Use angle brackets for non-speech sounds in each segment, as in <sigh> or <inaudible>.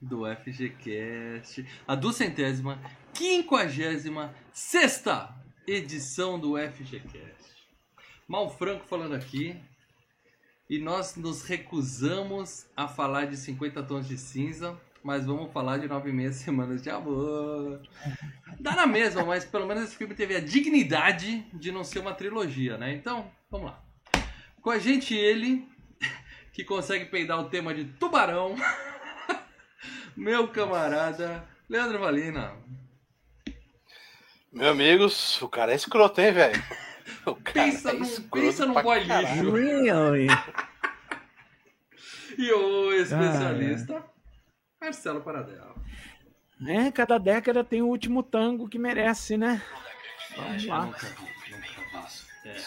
do FGCast, a duzentésima, quinquagésima, sexta edição do FGCast. Mal Franco falando aqui e nós nos recusamos a falar de 50 tons de cinza, mas vamos falar de nove meses semanas de amor. Dá na mesma, mas pelo menos esse filme teve a dignidade de não ser uma trilogia, né? Então, vamos lá. Com a gente ele, que consegue peidar o tema de tubarão, meu camarada Leandro Valina. Meus amigos, o cara é escroto, hein, velho? Pensa, é num, pensa num boy lixo. <laughs> E o especialista, Marcelo Paradela. É, cada década tem o último tango que merece, né? Vamos Eu lá. nunca vi, nunca vi. É.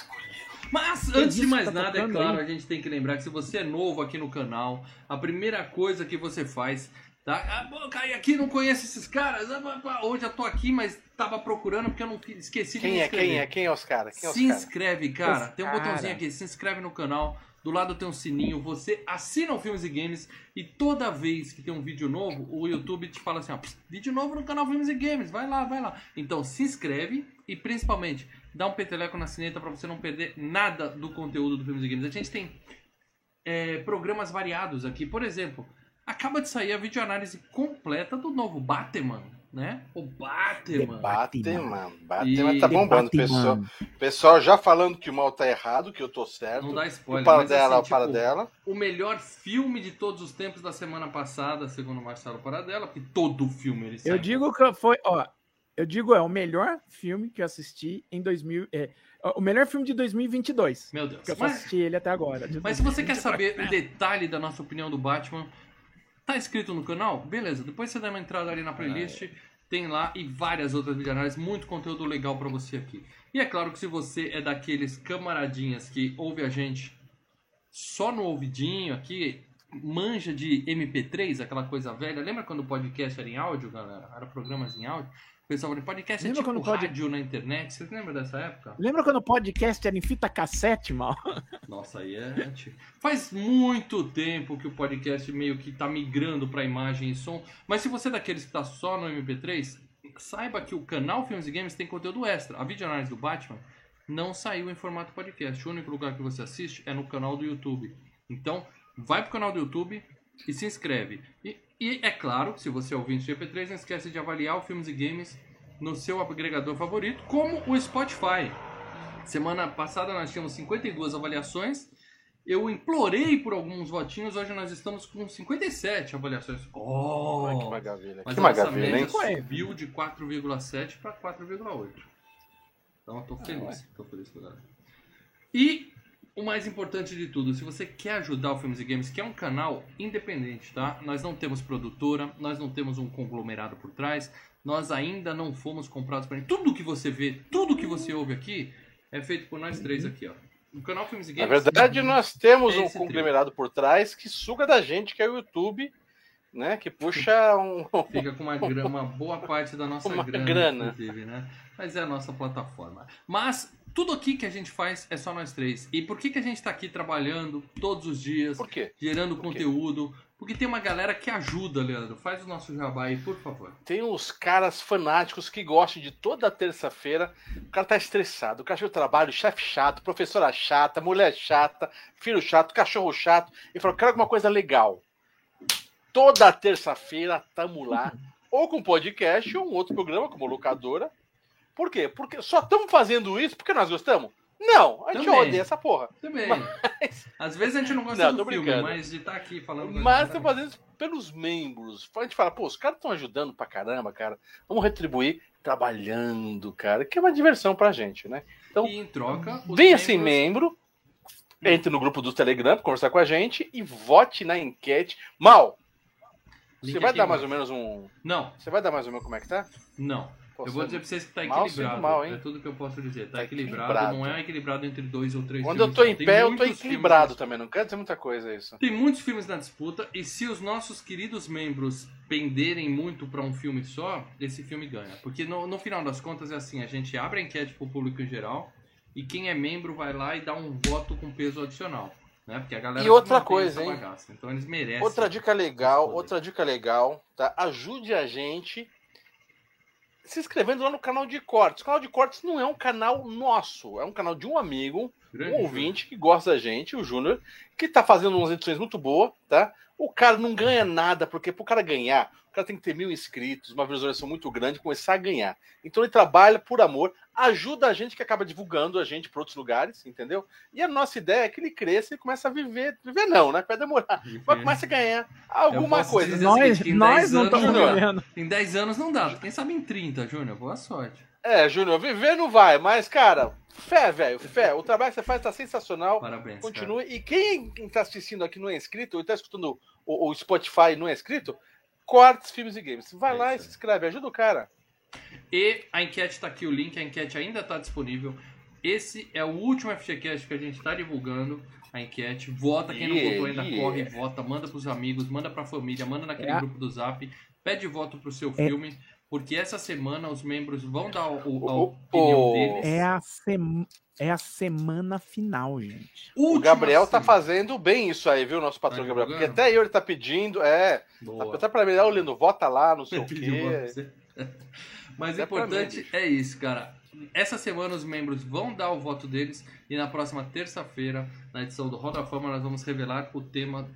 Mas, antes de mais tá nada, é claro, aí? a gente tem que lembrar que se você é novo aqui no canal, a primeira coisa que você faz, tá? Ah, aqui, não conheço esses caras. Ah, Hoje eu tô aqui, mas tava procurando porque eu não esqueci de me Quem é, inscrever. quem é? Quem é os caras? Quem é Se inscreve, cara. Os Tem um cara. botãozinho aqui, se inscreve no canal. Do lado tem um sininho, você assina o Filmes e Games e toda vez que tem um vídeo novo, o YouTube te fala assim, ó, "Pss, vídeo novo no canal Filmes e Games, vai lá, vai lá. Então se inscreve e principalmente dá um peteleco na sineta pra você não perder nada do conteúdo do Filmes e Games. A gente tem é, programas variados aqui, por exemplo, acaba de sair a videoanálise completa do novo Batman, né? O Batman. Batman. Batman E- tá bombando. Batman. Pessoal, pessoal já falando que o mal tá errado, que eu tô certo. Não dá spoiler, o para dela, assim, o para tipo, dela. o melhor filme de todos os tempos da semana passada, segundo o Marcelo Paradela, porque todo filme ele sai. Eu digo que foi, ó, eu digo é o melhor filme que eu assisti em 2000, é, o melhor filme de 2022. Meu Deus. Que eu Mas, assisti ele até agora. mas se você quer 2020 saber o detalhe da nossa opinião do Batman, tá inscrito no canal? Beleza, depois você dá uma entrada ali na playlist, tem lá e várias outras videoanálises, muito conteúdo legal pra você aqui. E é claro que se você é daqueles camaradinhas que ouve a gente só no ouvidinho aqui, manja de MP3, aquela coisa velha. Lembra quando o podcast era em áudio, galera? Era programas em áudio? Pessoal podcast Lembra é tipo quando rádio na internet. Vocês lembram dessa época? Lembra quando o podcast era em fita cassete, mal? <laughs> Nossa, aí é. Faz muito tempo que o podcast meio que tá migrando pra imagem e som. Mas se você é daqueles que tá só no MP3, saiba que o canal Filmes e Games tem conteúdo extra. A videoanálise do Batman não saiu em formato podcast. O único lugar que você assiste é no canal do YouTube. Então, vai pro canal do YouTube e se inscreve. E, e é claro, se você é ouvinte de MP3, não esquece de avaliar o Filmes e Games no seu agregador favorito, como o Spotify. Semana passada nós tínhamos 52 avaliações. Eu implorei por alguns votinhos, hoje nós estamos com 57 avaliações. Oh! Ai, que maravilha. Mas que maravilha, hein? subiu de 4,7 para 4,8. Então eu tô feliz, tô feliz com galera. E o mais importante de tudo, se você quer ajudar o Filmes e Games, que é um canal independente, tá? Nós não temos produtora, nós não temos um conglomerado por trás, nós ainda não fomos comprados por ninguém. Tudo que você vê, tudo que você ouve aqui é feito por nós três aqui, ó. O canal Filmes e Na Games. verdade, nós temos É um esse trio. conglomerado por trás que suga da gente, que é o YouTube, né? Que puxa <laughs> um. Fica com uma, gra- uma boa parte da <laughs> nossa Uma grana, grana. inclusive, né? Mas é a nossa plataforma. Mas tudo aqui que a gente faz é só nós três. E por que, que a gente tá aqui trabalhando todos os dias, Por quê? gerando Por quê? conteúdo? Porque tem uma galera que ajuda, Leandro. Faz o nosso jabá aí, por favor. Tem uns caras fanáticos que gostam de toda terça-feira. O cara tá estressado, o do trabalho, chefe chato, professora chata, mulher chata, filho chato, cachorro chato. E fala, quero alguma coisa legal. Toda terça-feira tamo lá, ou com podcast, ou um outro programa, como locadora. Por quê? Porque só estamos fazendo isso porque nós gostamos? Não, a gente Também. odeia essa porra. Também. Às vezes a gente não gosta Não, do filme, brincando. mas de estar aqui falando. Mas estamos fazendo isso pelos membros. A gente fala, pô, os caras estão ajudando pra caramba, cara. Vamos retribuir trabalhando, cara, que é uma diversão pra gente, né? Então, E em troca, ser membros- membro, entre no grupo do Telegram pra conversar com a gente e vote na enquete. Mal, Link Você vai dar mais ou menos um. Não, Você vai dar mais ou menos como é que tá? não. Eu vou dizer pra vocês que tá mal, equilibrado. mal? É tudo que eu posso dizer. Tá, Tá equilibrado, equilibrado. não é equilibrado entre dois ou três Quando eu filmes, tô não. em Tem pé, eu tô equilibrado também. Não quero dizer muita coisa isso. Tem muitos filmes na disputa e se os nossos queridos membros penderem muito pra um filme só, esse filme ganha. Porque no, no final das contas é assim, a gente abre a enquete pro público em geral e quem é membro vai lá e dá um voto com peso adicional. Né? Porque a galera E outra coisa, hein? bagaça, Então eles merecem. Outra dica legal, outra dica legal, tá? Ajude a gente se inscrevendo lá no canal de cortes. O canal de cortes não é um canal nosso, é um canal de um amigo, Grande um ouvinte que gosta da gente, o Júnior, que tá fazendo umas edições muito boas, tá? O cara não ganha nada, porque pro cara ganhar, cara tem que ter mil inscritos, uma visualização muito grande, começar a ganhar. Então ele trabalha por amor, ajuda a gente que acaba divulgando a gente para outros lugares, entendeu? E a nossa ideia é que ele cresça e comece a viver, viver não, né? Vai demorar, mas começa a ganhar alguma posso coisa. dizer- Nós, seguinte, em nós 10 não estamos vivendo. Em 10 anos não dá. Quem sabe em 30, Júnior? Boa sorte. É, Júnior, viver não vai, mas, cara, fé, velho, fé. O trabalho que você faz tá sensacional. Parabéns. Continue. E quem está assistindo aqui não é inscrito, ou está escutando o, o Spotify e não é inscrito, cortes, filmes e games. Vai É lá e se inscreve, ajuda o cara. E a enquete está aqui, o link, a enquete ainda está disponível. Esse é o último FGCast que a gente está divulgando. A enquete, vota, quem não votou ainda yeah. corre, vota, manda pros amigos, manda pra família, manda naquele É. grupo do Zap, pede voto pro seu filme, porque essa semana os membros vão dar o, o- a O- opinião o- deles. É a, sema- é a semana final, gente. O Última Gabriel tá semana. fazendo bem isso aí, viu, nosso patrão Tá Gabriel? Porque até eu ele tá pedindo, é. Boa. Até pra ele, olhando, vota lá, não sei o <laughs> quê. Mas o importante é isso, cara. Essa semana os membros vão dar o voto deles e na próxima terça-feira, na edição do Roda Fama, nós vamos revelar o tema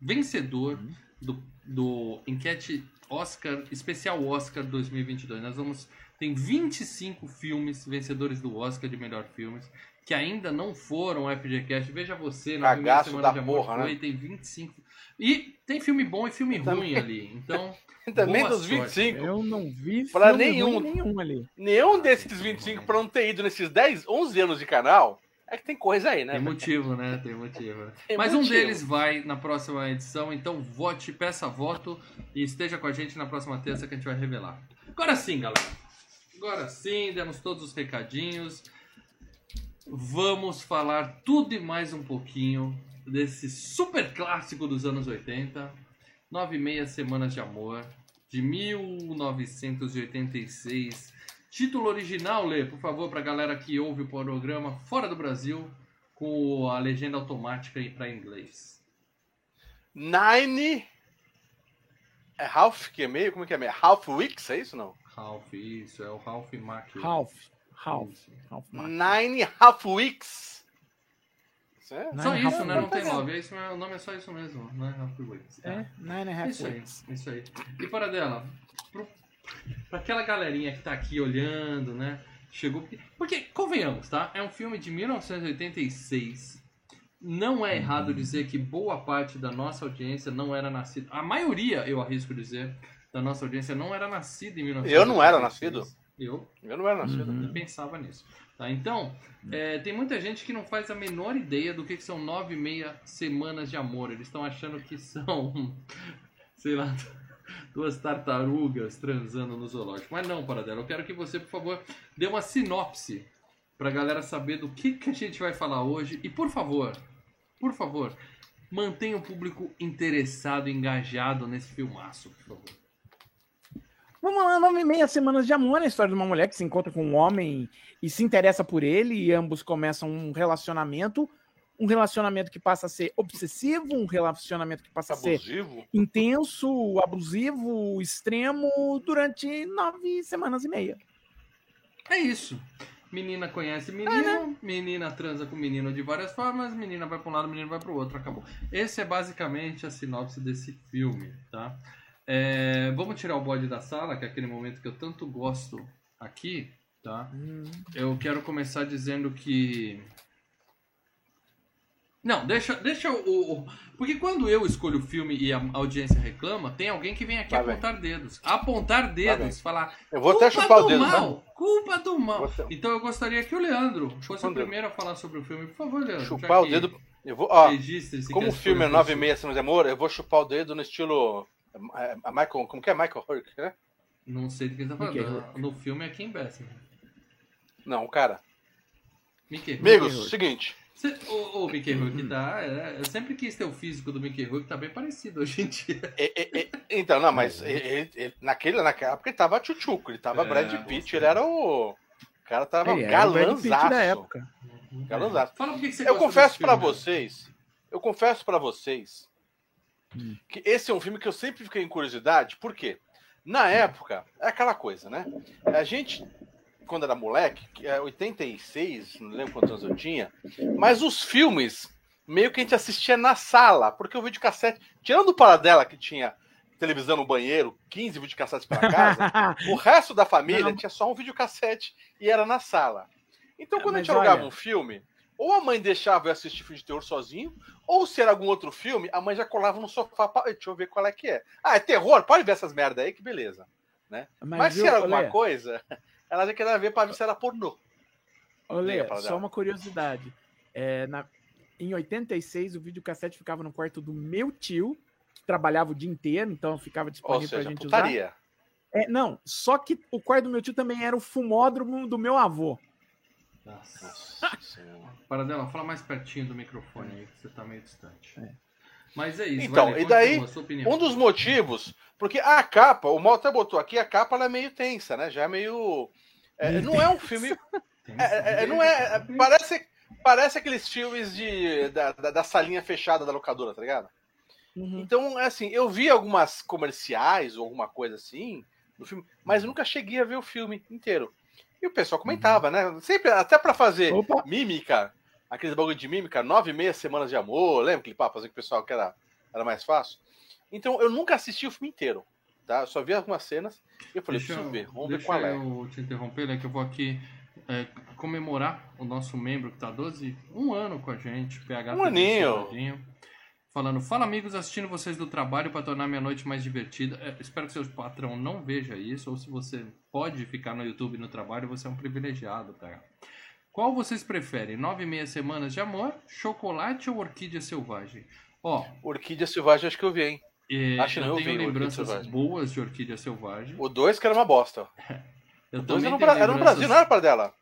vencedor do, do enquete Oscar, especial Oscar 2022. Nós vamos tem 25 filmes vencedores do Oscar de melhor filmes que ainda não foram FGCast. Veja você na primeira Cagaço semana da de amor porra, foi, né? tem 25. E tem filme bom e filme ruim Também. ali. Então, <laughs> Também dos sorte. 25. Eu não vi Pra filme nenhum. ruim nenhum ali. Nenhum desses 25 pra não ter ido nesses 10, 11 anos de canal, é que tem coisa aí, né? Tem motivo, né? Tem motivo. <laughs> Tem Mas um motivo. deles vai na próxima edição, então vote, peça voto e esteja com a gente na próxima terça que a gente vai revelar. Agora sim, galera. Agora sim, demos todos os recadinhos. Vamos falar tudo e mais um pouquinho desse super clássico dos anos 80. Nove e meia semanas de amor, de 1986. Título original, Lê, por favor, pra galera que ouve o programa fora do Brasil, com a legenda automática aí pra inglês. Nine. É Half que é meio? Como é que é meio? Half Weeks, é isso não? Ralph, isso, é o Ralph Mack. Ralph. Ralph. Isso. Ralph. Nine Half Weeks. Isso é? Nine Só Half isso, né? Não tem nove. É isso, o nome é só isso mesmo, né? Ralph Weeks. É, nine and a half Isso aí, weeks. isso aí. E para dela, pro, pra aquela galerinha que tá aqui olhando, né? Chegou. Porque, convenhamos, tá? É um filme de 1986. Não é errado dizer que boa parte da nossa audiência não era nascida. A maioria, eu arrisco dizer, da nossa audiência não era nascida em 1986. Eu não era nascido. Eu Eu não era nascido. Uhum. eu pensava nisso. Tá? Então, é, tem muita gente que não faz a menor ideia do que, que são nove e meia semanas de amor. Eles estão achando que são, <laughs> sei lá, duas tartarugas transando no zoológico. Mas não, Paradela. Eu quero que você, por favor, dê uma sinopse pra galera saber do que, que a gente vai falar hoje. E, por favor, por favor, mantenha o público interessado, engajado nesse filmaço, por favor. Vamos lá, nove e meia semanas de amor, é a história de uma mulher que se encontra com um homem e se interessa por ele, e ambos começam um relacionamento. Um relacionamento que passa a ser obsessivo, um relacionamento que passa a ser Abusivo. intenso, abusivo, extremo, durante nove semanas e meia. É isso. Menina conhece menino, menina transa com menino de várias formas, menina vai para um lado, menino vai para o outro, acabou. Esse é basicamente a sinopse desse filme, tá? É, vamos tirar o bode da sala, que é aquele momento que eu tanto gosto aqui, tá? Eu quero começar dizendo que. Não, deixa, deixa o, o- Porque quando eu escolho o filme e a audiência reclama, tem alguém que vem aqui Tá bem. apontar dedos. Apontar dedos, falar. Eu vou até chupar o do dedo, mal, tá? Culpa do mal. Você- Então eu gostaria que o Leandro fosse o primeiro a falar sobre o filme. Por favor, Leandro. Chupar o dedo. Eu vou, ó, como o filme é escolha 9 foi e meia semanas de amor, eu vou chupar o dedo no estilo a Michael, como que é Michael Hurk, né? Não sei do que ele tá Mickey falando. No filme é Kim Basinger. Não, cara. Mickey. Amigos, Hurk. seguinte. Cê- O, o Mickey Rourke tá. é, eu sempre quis ter o físico do Mickey Rourke, tá bem parecido hoje em dia. E- e- então, não, mas ele, ele- ele- naquele, naquela época ele tava tchutchuco, ele tava É, Brad. Pitt, ele era o. O cara tava Ele galanzaço. época. Galanzaço. Fala por que você Eu confesso filme, né? vocês, eu confesso pra vocês Hum. que esse é um filme que eu sempre fiquei em curiosidade, por quê? Na época, é aquela coisa, né? A gente, quando era moleque, que é 86, não lembro quantos anos eu tinha, mas os filmes meio que a gente assistia na sala, porque o videocassete, tirando o Paradela que tinha televisão no banheiro, 15 videocassetes pra casa, <laughs> o resto da família Não. tinha só um videocassete e era na sala. Então, quando a Mas gente alugava olha- um filme, ou a mãe deixava eu assistir filme de terror sozinho, ou se era algum outro filme, a mãe já colava no sofá. pra- Deixa eu ver qual é que é. Ah, é terror? Pode ver essas merda aí, que beleza. Mas, se viu, era alguma Lê, coisa, <laughs> ela já queria ver pra ver se era pornô. pra só uma curiosidade. É, na- em 86, o videocassete ficava no quarto do meu tio, que trabalhava o dia inteiro, então ficava disponível seja, pra gente usar. putaria. É, não, só que o quarto do meu tio também era o fumódromo do meu avô. Nossa. <laughs> Senhora. Paradela, fala mais pertinho do microfone aí, que você tá meio distante. É. Mas é isso. Então, vai, e daí. Um dos motivos, porque a capa, o Mal até botou aqui, a capa ela é meio tensa, né? Já é meio. é, não é um filme. <laughs> É, é, é, não é, é- parece, parece aqueles filmes de, da, da, da salinha fechada da locadora, tá ligado? Uhum. Então, é assim, eu vi algumas comerciais ou alguma coisa assim no filme, mas nunca cheguei a ver o filme inteiro. E o pessoal comentava, né? Sempre, até pra fazer Opa. mímica, aqueles bagulho de mímica, nove e meia semanas de amor, lembra aquele papo assim que o pessoal que era, era mais fácil? Então, eu nunca assisti o filme inteiro, tá? Eu só vi algumas cenas e eu falei, Deixa, preciso ver, vamos ver deixa qual é. eu te interromper, né? Que eu vou aqui é, comemorar o nosso membro que tá 12, um ano com a gente, PH. Um aninho. Falando, fala amigos, assistindo vocês do trabalho para tornar minha noite mais divertida. É, espero que seu patrão não veja isso, ou se você pode ficar no YouTube no trabalho, você é um privilegiado, PH. Qual vocês preferem? Nove e meia semanas de amor, chocolate ou orquídea selvagem? Ó, Orquídea Selvagem acho que eu vi, hein? é, Acho que não, eu eu tenho vi lembranças boas de orquídea selvagem. O 2 que era uma bosta. <laughs> Eu O 2 também era, era no Brasil, não era para dela.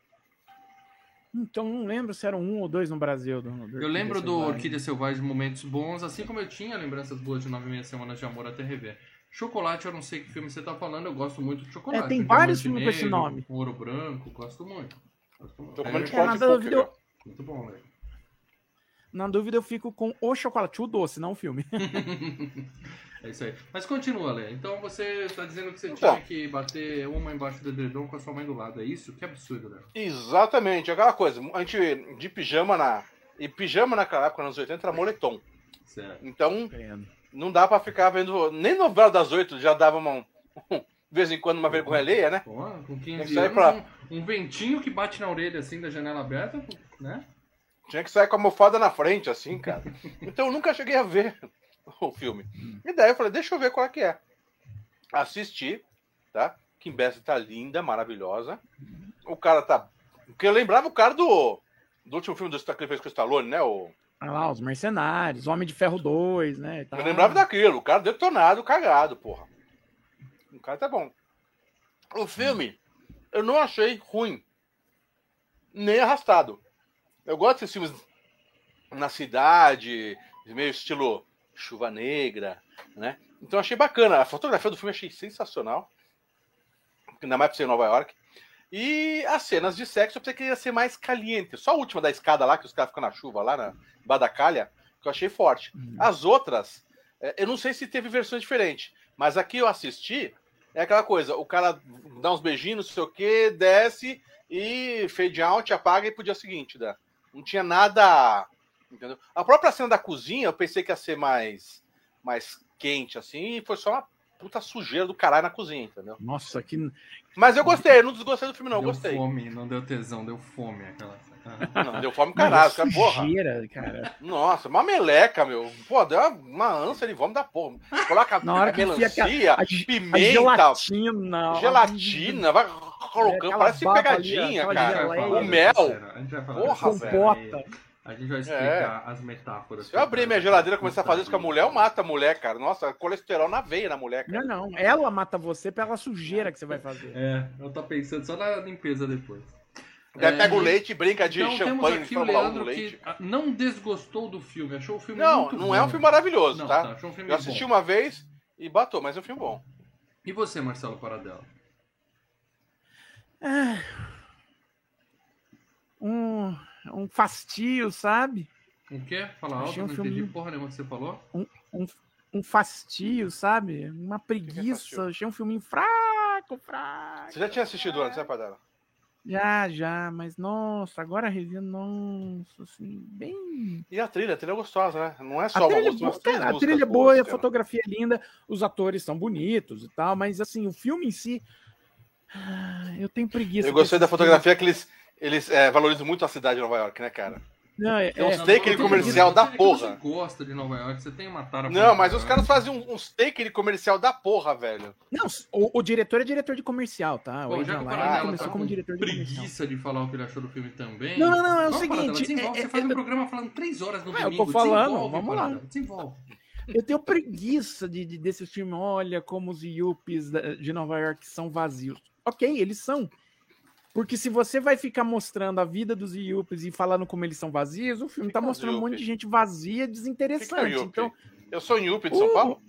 Então não lembro se eram um ou dois no Brasil. do- do Eu lembro do. Orquídea Selvagem momentos bons, assim como eu tinha lembranças boas de 9 e meia semanas de amor até rever. Chocolate, eu não sei que filme você tá falando, eu gosto muito de chocolate. É, tem vários filmes com esse nome. Ouro branco, gosto muito. Gosto muito. Tô É, É, chocolate na dúvida, eu- muito bom, velho. Na dúvida, eu fico com o chocolate, o doce, não o filme. <laughs> É isso aí. Mas continua, Lê. Então você tá dizendo que você Então. tinha que bater uma embaixo do edredom com a sua mãe do lado. É isso? Que absurdo, Léo. Exatamente, aquela coisa. A gente de pijama na. E pijama naquela época, nos anos 80, era moletom. Certo. Então, não dá pra ficar vendo. Nem novela das oito já dava uma. <laughs> De vez em quando uma vergonha alheia, né? Pô, com Tem 15 que sair anos, pra- um, um ventinho que bate na orelha assim da janela aberta, né? Tinha que sair com a almofada na frente, assim, cara. Então eu nunca cheguei a ver <laughs> o filme. E daí eu falei, deixa eu ver qual é que é. Assisti, tá? Kim Bessinger tá linda, maravilhosa. O cara tá. Porque eu lembrava o cara do. Do último filme do que ele fez com o Stallone, né? O... Ah lá, os Mercenários, Homem de Ferro 2, né? tal. Eu lembrava daquilo, o cara detonado, cagado, porra. O cara tá bom. O filme, eu não achei ruim. Nem arrastado. Eu gosto desses filmes na cidade, meio estilo chuva negra, né? Então achei bacana. A fotografia do filme achei sensacional. Ainda mais pra ser em Nova York. E as cenas de sexo eu pensei que ia ser mais caliente. Só a última da escada lá, que os caras ficam na chuva lá, na Badacalha, que eu achei forte. Hum. As outras, é, eu não sei se teve versões diferentes, mas aqui eu assisti, é aquela coisa, o cara dá uns beijinhos, não sei o que, desce e fade out, apaga e pro dia seguinte, né? Não tinha nada. Entendeu? A própria cena da cozinha, eu pensei que ia ser mais, mais quente, assim, e foi só uma puta sujeira do caralho na cozinha, entendeu? Nossa, que. Mas eu gostei, eu não desgostei do filme, não, eu deu gostei. fome, não deu tesão, deu fome aquela. <laughs> Não, deu fome caralho, cara, porra. sujeira, cara. Nossa, uma meleca, meu. Pô, deu uma, ânsia de vômito da porra. Coloca Na hora melancia, a- A pimenta, gelatina. gelatina, vai colocando, aquela parece pegadinha, ali, cara. geleia. O mel. A gente vai falar Porra, aí. A gente vai explicar as metáforas. Se eu abrir minha geladeira e começar a fazer isso com a mulher, eu mato a mulher, cara. Nossa, colesterol na veia na mulher, cara. Não, não. Ela mata você pela sujeira que você vai fazer. É, ela tá pensando só na limpeza depois. Daí É, pega o leite e brinca de Então temos champanhe de aqui o Fórmula 1 no Leandro leite. que ah, não desgostou do filme, achou o filme Não, muito não bom. é um filme maravilhoso, Não, tá? achou um filme Eu assisti bom. uma vez e batou, mas é um filme bom. E você, Marcelo Paradela? Ah, um, um fastio, sabe? O quê? Fala alto, Achei um não entendi filme- porra nenhuma que você falou. Um, um fastio, sabe? Uma preguiça. fastio? Achei um filme fraco, fraco. Você já tinha assistido antes, né, Padela? Já, já, mas nossa, agora revendo, nossa, assim, bem. E a trilha, a trilha é gostosa, né? Não é A só uma trilha, é boa, cara, a trilha é boas, boa, a cara. fotografia é linda, os atores são bonitos e tal, mas assim, o filme em si. ah, Eu tenho preguiça. Eu gostei da fotografia que eles, eles é, valorizam muito a cidade de Nova York, né, cara? Não, é, Tem uns é, não, não, comercial da porra. Você gosta de Nova York, você tem uma tara Não, mas os caras fazem um- uns take de comercial da porra, velho. não, o, o diretor é diretor de comercial, tá? O Bom, já que Paradela começou tá como com diretor de comercial. preguiça de falar o que ele achou do filme também. Não, não, não, é o Vamos, seguinte, desenvolve, é- você é- faz um programa falando três horas no É, eu tô domingo. falando, desenvolve, vamos lá. Desenvolve. Eu tenho preguiça de, de, desse filme. Olha como os Yuppies de Nova York são vazios. Ok, eles são. Porque se você vai ficar mostrando a vida dos Yuppies e falando como eles são vazios, o filme tá Fica mostrando um monte de gente vazia, Fica desinteressante. Yuppie. Então, Eu sou Yuppie de São O- Paulo?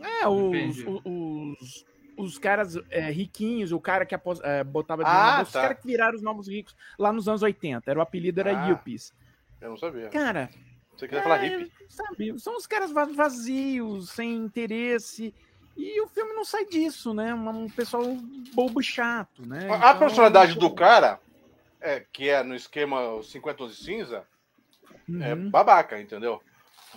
é, os, os, os caras é, riquinhos, o cara que apos- é, botava Ah, dinheiro bolsa, tá. os caras que viraram os novos ricos lá nos anos 80. Era, o apelido era Ah. Yuppies. Eu não sabia. Cara, você quiser falar É, hippie. Sabe, são os caras va- vazios, sem interesse. E o filme não sai disso, né? Um pessoal bobo chato, né? A- Então, personalidade do cara, é, que é no esquema 50 tons de cinza, é Uhum. babaca, entendeu?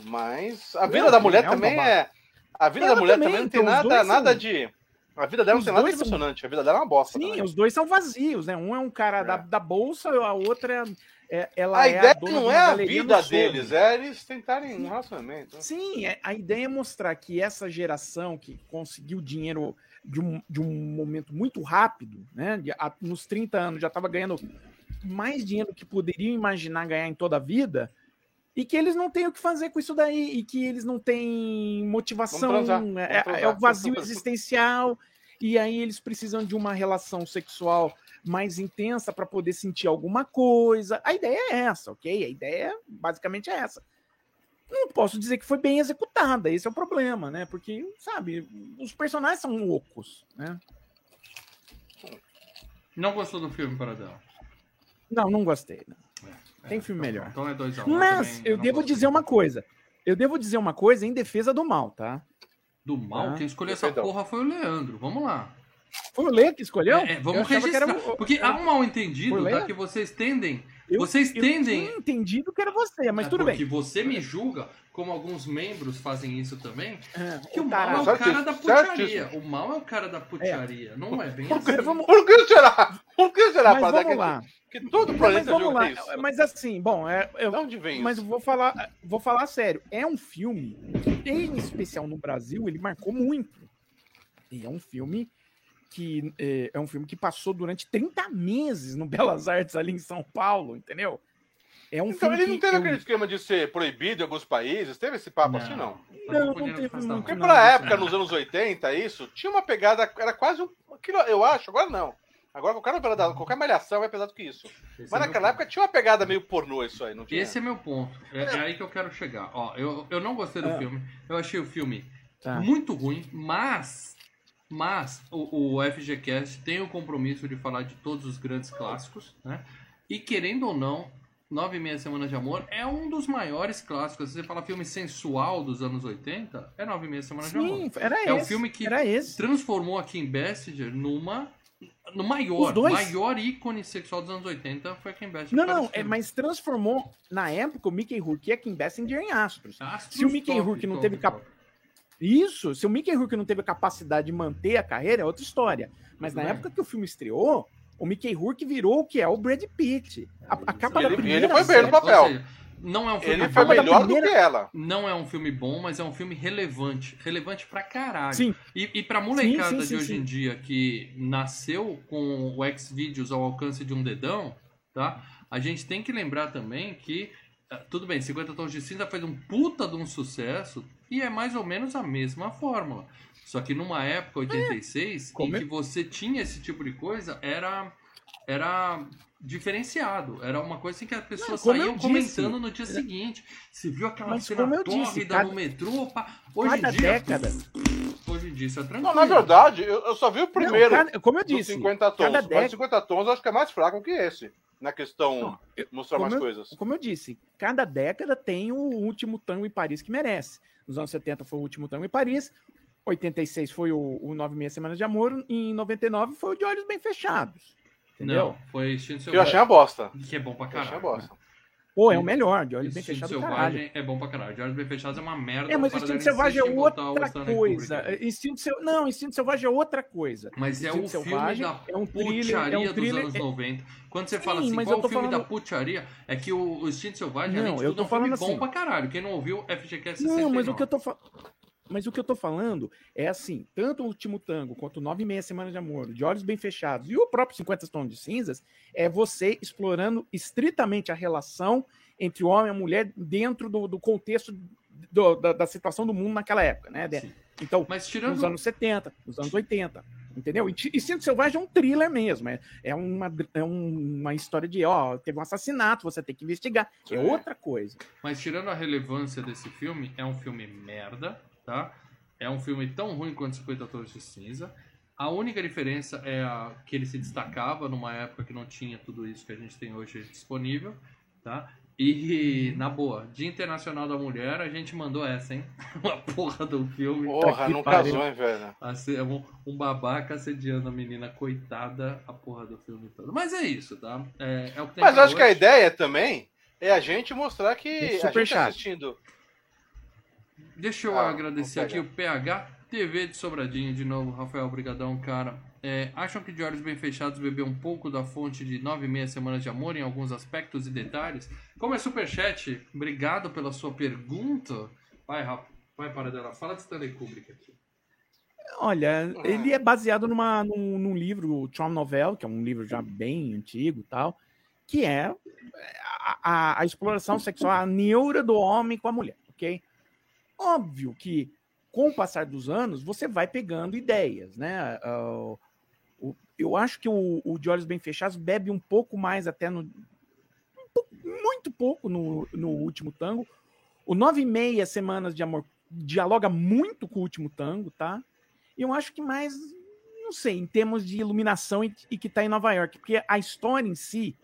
Mas a vida Não, da mulher é também babaca. é. A vida Ela da mulher também, também não tem nada, nada são- de. A vida dela não Os tem nada de dois são-. A vida dela é uma bosta. Sim, também. os dois são vazios, né? Um é um cara É. da, da bolsa, a outra é, ela A é ideia não é a galeria vida deles, é eles tentarem um relacionamento. Sim, é- a ideia é mostrar que essa geração que conseguiu dinheiro de um, de um momento muito rápido, né? de- a- nos 30 anos já estava ganhando mais dinheiro do que poderiam imaginar ganhar em toda a vida, e que eles não têm o que fazer com isso daí, e que eles não têm motivação, Vamos transar, vamos é, transar. é o vazio existencial, e aí eles precisam de uma relação sexual mais intensa para poder sentir alguma coisa. A ideia é essa, ok? A ideia basicamente é essa não posso dizer que foi bem executada, esse é o problema, né? Porque, sabe, os personagens são loucos, né? Não gostou do filme, Paradela? Não, não gostei. não. Tem É, filme então, melhor. Então é 2x1. Mas eu devo dizer uma coisa. Eu devo dizer uma coisa em defesa do mal, tá? Do mal, Ah, quem escolheu essa defendão. porra foi o Leandro. Vamos lá. Foi o Lê que escolheu? É, é, Eu vamos que registrar. era Porque há um mal entendido, tá? Que vocês tendem. Eu- vocês Eu tendem. tinha entendido que era você, mas É, tudo porque bem. você me julga, como alguns membros fazem isso também, É, que o o mal é o cara da putaria. O mal é o cara da putaria. Não é bem Por que- assim. vamos- Por que será? Por que será, Mas Padre, vamos que- lá. Que todo Não, planeta mas vamos lá. isso. Mas assim, bom, é, eu, De onde vem Mas isso? eu vou falar, vou falar sério. É um filme, em especial no Brasil, ele marcou muito. E é um filme que é, é um filme que passou durante 30 meses no <laughs> Belas Artes ali em São Paulo, entendeu? É um Então filme ele não teve eu- aquele esquema de ser proibido em alguns países? Teve esse papo assim, não? Tá Não, não confundindo teve muito, Porque não. não. pra época, nos anos 80, isso, tinha uma pegada, era quase um. Aquilo, eu acho, agora não. Agora qualquer novela, qualquer malhação é pesado que isso. Esse Mas é naquela época tinha uma pegada meio pornô isso aí, não tinha? Esse é meu ponto. É, é aí que eu quero chegar. Ó, eu, eu não gostei do Ah. filme. Eu achei o filme Tá. muito ruim, mas. Mas o, o FGCast tem o compromisso de falar de todos os grandes clássicos, né? E querendo ou não, Nove e Meia Semanas de Amor é um dos maiores clássicos. Se você fala filme sensual dos anos 80, é Nove e Meia Semanas de Amor. Sim, era É o esse. filme que Era esse. Transformou a Kim Basinger numa. No maior, Os dois. maior ícone sexual dos anos 80 foi a Kim Basinger. Não, não, é, mas transformou, na época, o Mickey Rourke e a Kim Basinger em astros. Astros Se o Mickey top, Rourke não top, teve cap-. Isso, se o Mickey Rourke não teve a capacidade de manter a carreira, é outra história. Mas Tudo na bem. época que o filme estreou, o Mickey Rourke virou o que é o Brad Pitt. A, a capa Ele- da ele primeira foi bem no papel. Ou seja, não é um filme Ele foi bom, melhor primeira- do que ela. não é um filme bom, mas é um filme relevante. Relevante pra caralho. Sim, E, e pra molecada Sim, sim, de sim, hoje sim. em dia que nasceu com o Xvideos ao alcance de um dedão, tá? A gente tem que lembrar também que é, tudo bem, 50 Tons de Cinza fez um puta de um sucesso e é mais ou menos a mesma fórmula. Só que numa época, 86, em Como é? que você tinha esse tipo de coisa, era, era diferenciado. Era uma coisa assim que as pessoas como eu saíam disse, comentando no dia seguinte. Se viu aquela Mas cena como eu disse, cada- no metrô, pá. Hoje cada em dia, década- Hoje em dia isso é tranquilo. Não, na verdade, eu, eu só vi o primeiro Não, cada- como eu disse, 50 tons. cada Mas década- 50 tons eu acho que é mais fraco que esse. Na questão Não, eu- mostrar mais eu- coisas. Como eu disse, cada década tem o último tango em Paris que merece. Nos anos 70 foi o último tango em Paris, 86 foi o, o Nove Meia Semanas de Amor, e em 99 foi o de Olhos Bem Fechados. Entendeu? Não, foi Instinto Que eu achei Selvagem. uma bosta. Que é bom pra Eu achei uma caralho. bosta. Pô, é o melhor, de Olhos Bem Instinto Fechados caralho. Selvagem é bom pra caralho. De Olhos Bem Fechados é uma merda. É, mas para Instinto Selvagem é o outra coisa. Instinto Seu... Não, Instinto Selvagem é outra coisa. Mas é o Instinto filme Selvagem da é um thriller, putaria é um thriller, dos anos é- 90. Quando você Sim, fala assim, mas qual eu o tô filme da falando- putaria, é que o, o Instinto Selvagem, além Não, de eu tudo, tô é um filme falando bom assim. pra caralho. Quem não ouviu, FGCast 69. Não, mas o que eu tô falando. Mas o que eu tô falando é assim, tanto o último tango quanto o Nove e Meia Semanas de Amor, de Olhos Bem Fechados e o próprio 50 Tons de Cinzas, é você explorando estritamente a relação entre o homem e a mulher dentro do, do contexto do- da, da situação do mundo naquela época, né? Sim. Então, Mas tirando... nos anos 70, nos anos 80, entendeu? E, e Cinto Selvagem é um thriller mesmo, é, é, uma, é um- uma história de, ó, teve um assassinato, você tem que investigar, é outra coisa. Mas tirando a relevância desse filme, é um filme merda, tá? É um filme tão ruim quanto 50 Tons de Cinza. A única diferença é a, que ele se destacava numa época que não tinha tudo isso que a gente tem hoje disponível, tá? E, na boa, Dia Internacional da Mulher, a gente mandou essa, hein? <laughs> Uma porra do filme. Porra, que não pariu. casou, hein, velho. Asse- Um, um babaca assediando a menina, coitada, a porra do filme todo. Mas é isso, tá? É, é o que tem Mas acho que a hoje. ideia também é a gente mostrar que Esse a gente superchat. assistindo. Deixa eu Ah, agradecer aqui o PH TV de Sobradinho de novo. Rafael, brigadão, cara. É, acham que de olhos bem fechados bebeu um pouco da fonte de nove e meia semanas de amor em alguns aspectos e detalhes? Como é superchat, obrigado pela sua pergunta. Vai, Rafa, vai para dela. Fala de Stanley Kubrick aqui. Olha, Ah. ele é baseado numa, num, num livro, o Tron Novel, que é um livro já bem antigo e tal, que é a, a- a exploração sexual, a neura do homem com a mulher, ok? Óbvio que, com o passar dos anos, você vai pegando ideias, né? Ah, o- eu acho que o, o De Olhos Bem Fechados bebe um pouco mais até no... um pou- muito pouco no, no último tango. O Nove e Meia Semanas de Amor dialoga muito com o último tango, tá? E eu acho que mais, não sei, em termos de iluminação e, e que tá em Nova York, porque a história em si,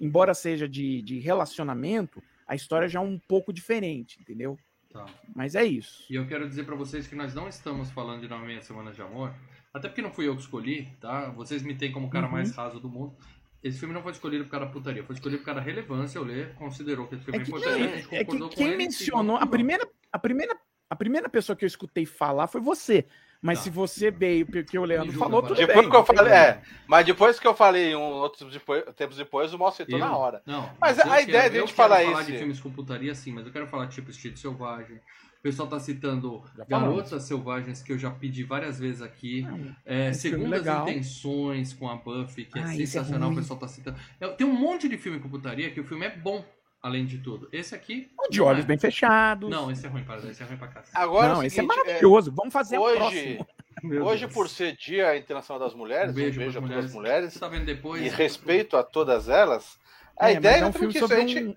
embora seja de, de relacionamento, a história já é um pouco diferente, entendeu? Tá. Mas é isso. E eu quero dizer pra vocês que nós não estamos falando de nove e meia semanas de amor, até porque não fui eu que escolhi, tá? Vocês me têm como o cara Uhum. mais raso do mundo. Esse filme não foi escolhido por causa da putaria, foi escolhido por causa da relevância. O Lê considerou que esse filme É é, que, importante. gente é que quem ele, mencionou, a primeira, a, primeira, a primeira pessoa que eu escutei falar foi você. Mas Tá. se você veio porque o Leandro julga, falou, tudo Depois bem. que eu falei, é, mas depois que eu falei um outros depois, tempos depois, o mal Eu- na hora. Não, Mas eu a quero- ideia de a eu gente quero falar falar esse- de filmes com putaria, sim, mas eu quero falar tipo Estilo Selvagem. O pessoal tá citando. Garotas Selvagens, que eu já pedi várias vezes aqui. Não, É, filme Segundas. Intenções com a Buffy, que é Ah, é sensacional, o ruim. pessoal tá citando. É, tem um monte de filme com putaria que o filme é bom, além de tudo. Esse aqui. O de olhos é. bem fechados. Não, esse é ruim, para esse é ruim pra cá. Agora não, é o esse é seguinte, é, maravilhoso. Vamos fazer hoje, <laughs> hoje por ser Dia Internacional das Mulheres, um beijo, pras a todas as mulheres Você tá vendo depois? e respeito a todas elas. A É, mas ideia é é um filme sobre a gente, um...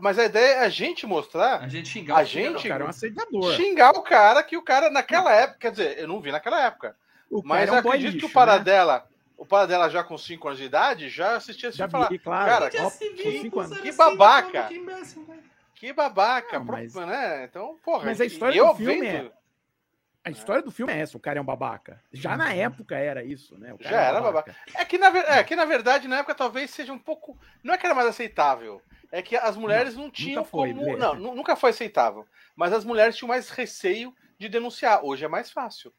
mas a ideia é a gente mostrar A gente xingar A o gente- cara, é um assediador. xingar o cara que o cara naquela época, quer dizer, eu não vi naquela época, O mas é um acredito que o lixo, né? O Paradela já com 5 anos de idade, já assistia esse Já filme e falar, vi, claro. cara, Que assim, babaca. que imbecil, né? que babaca, Não, mas- né? Então, porra, Mas a história do filme vendo- A história do filme é essa, o cara é um babaca. Já na época era isso, né? O cara Já é um era babaca. É que, na, ver- é que na verdade, na época, talvez seja um pouco. Não é que era mais aceitável. É que as mulheres não, tinham foi, como. Não, nu- nunca foi aceitável. Mas as mulheres tinham mais receio de denunciar. Hoje é mais fácil.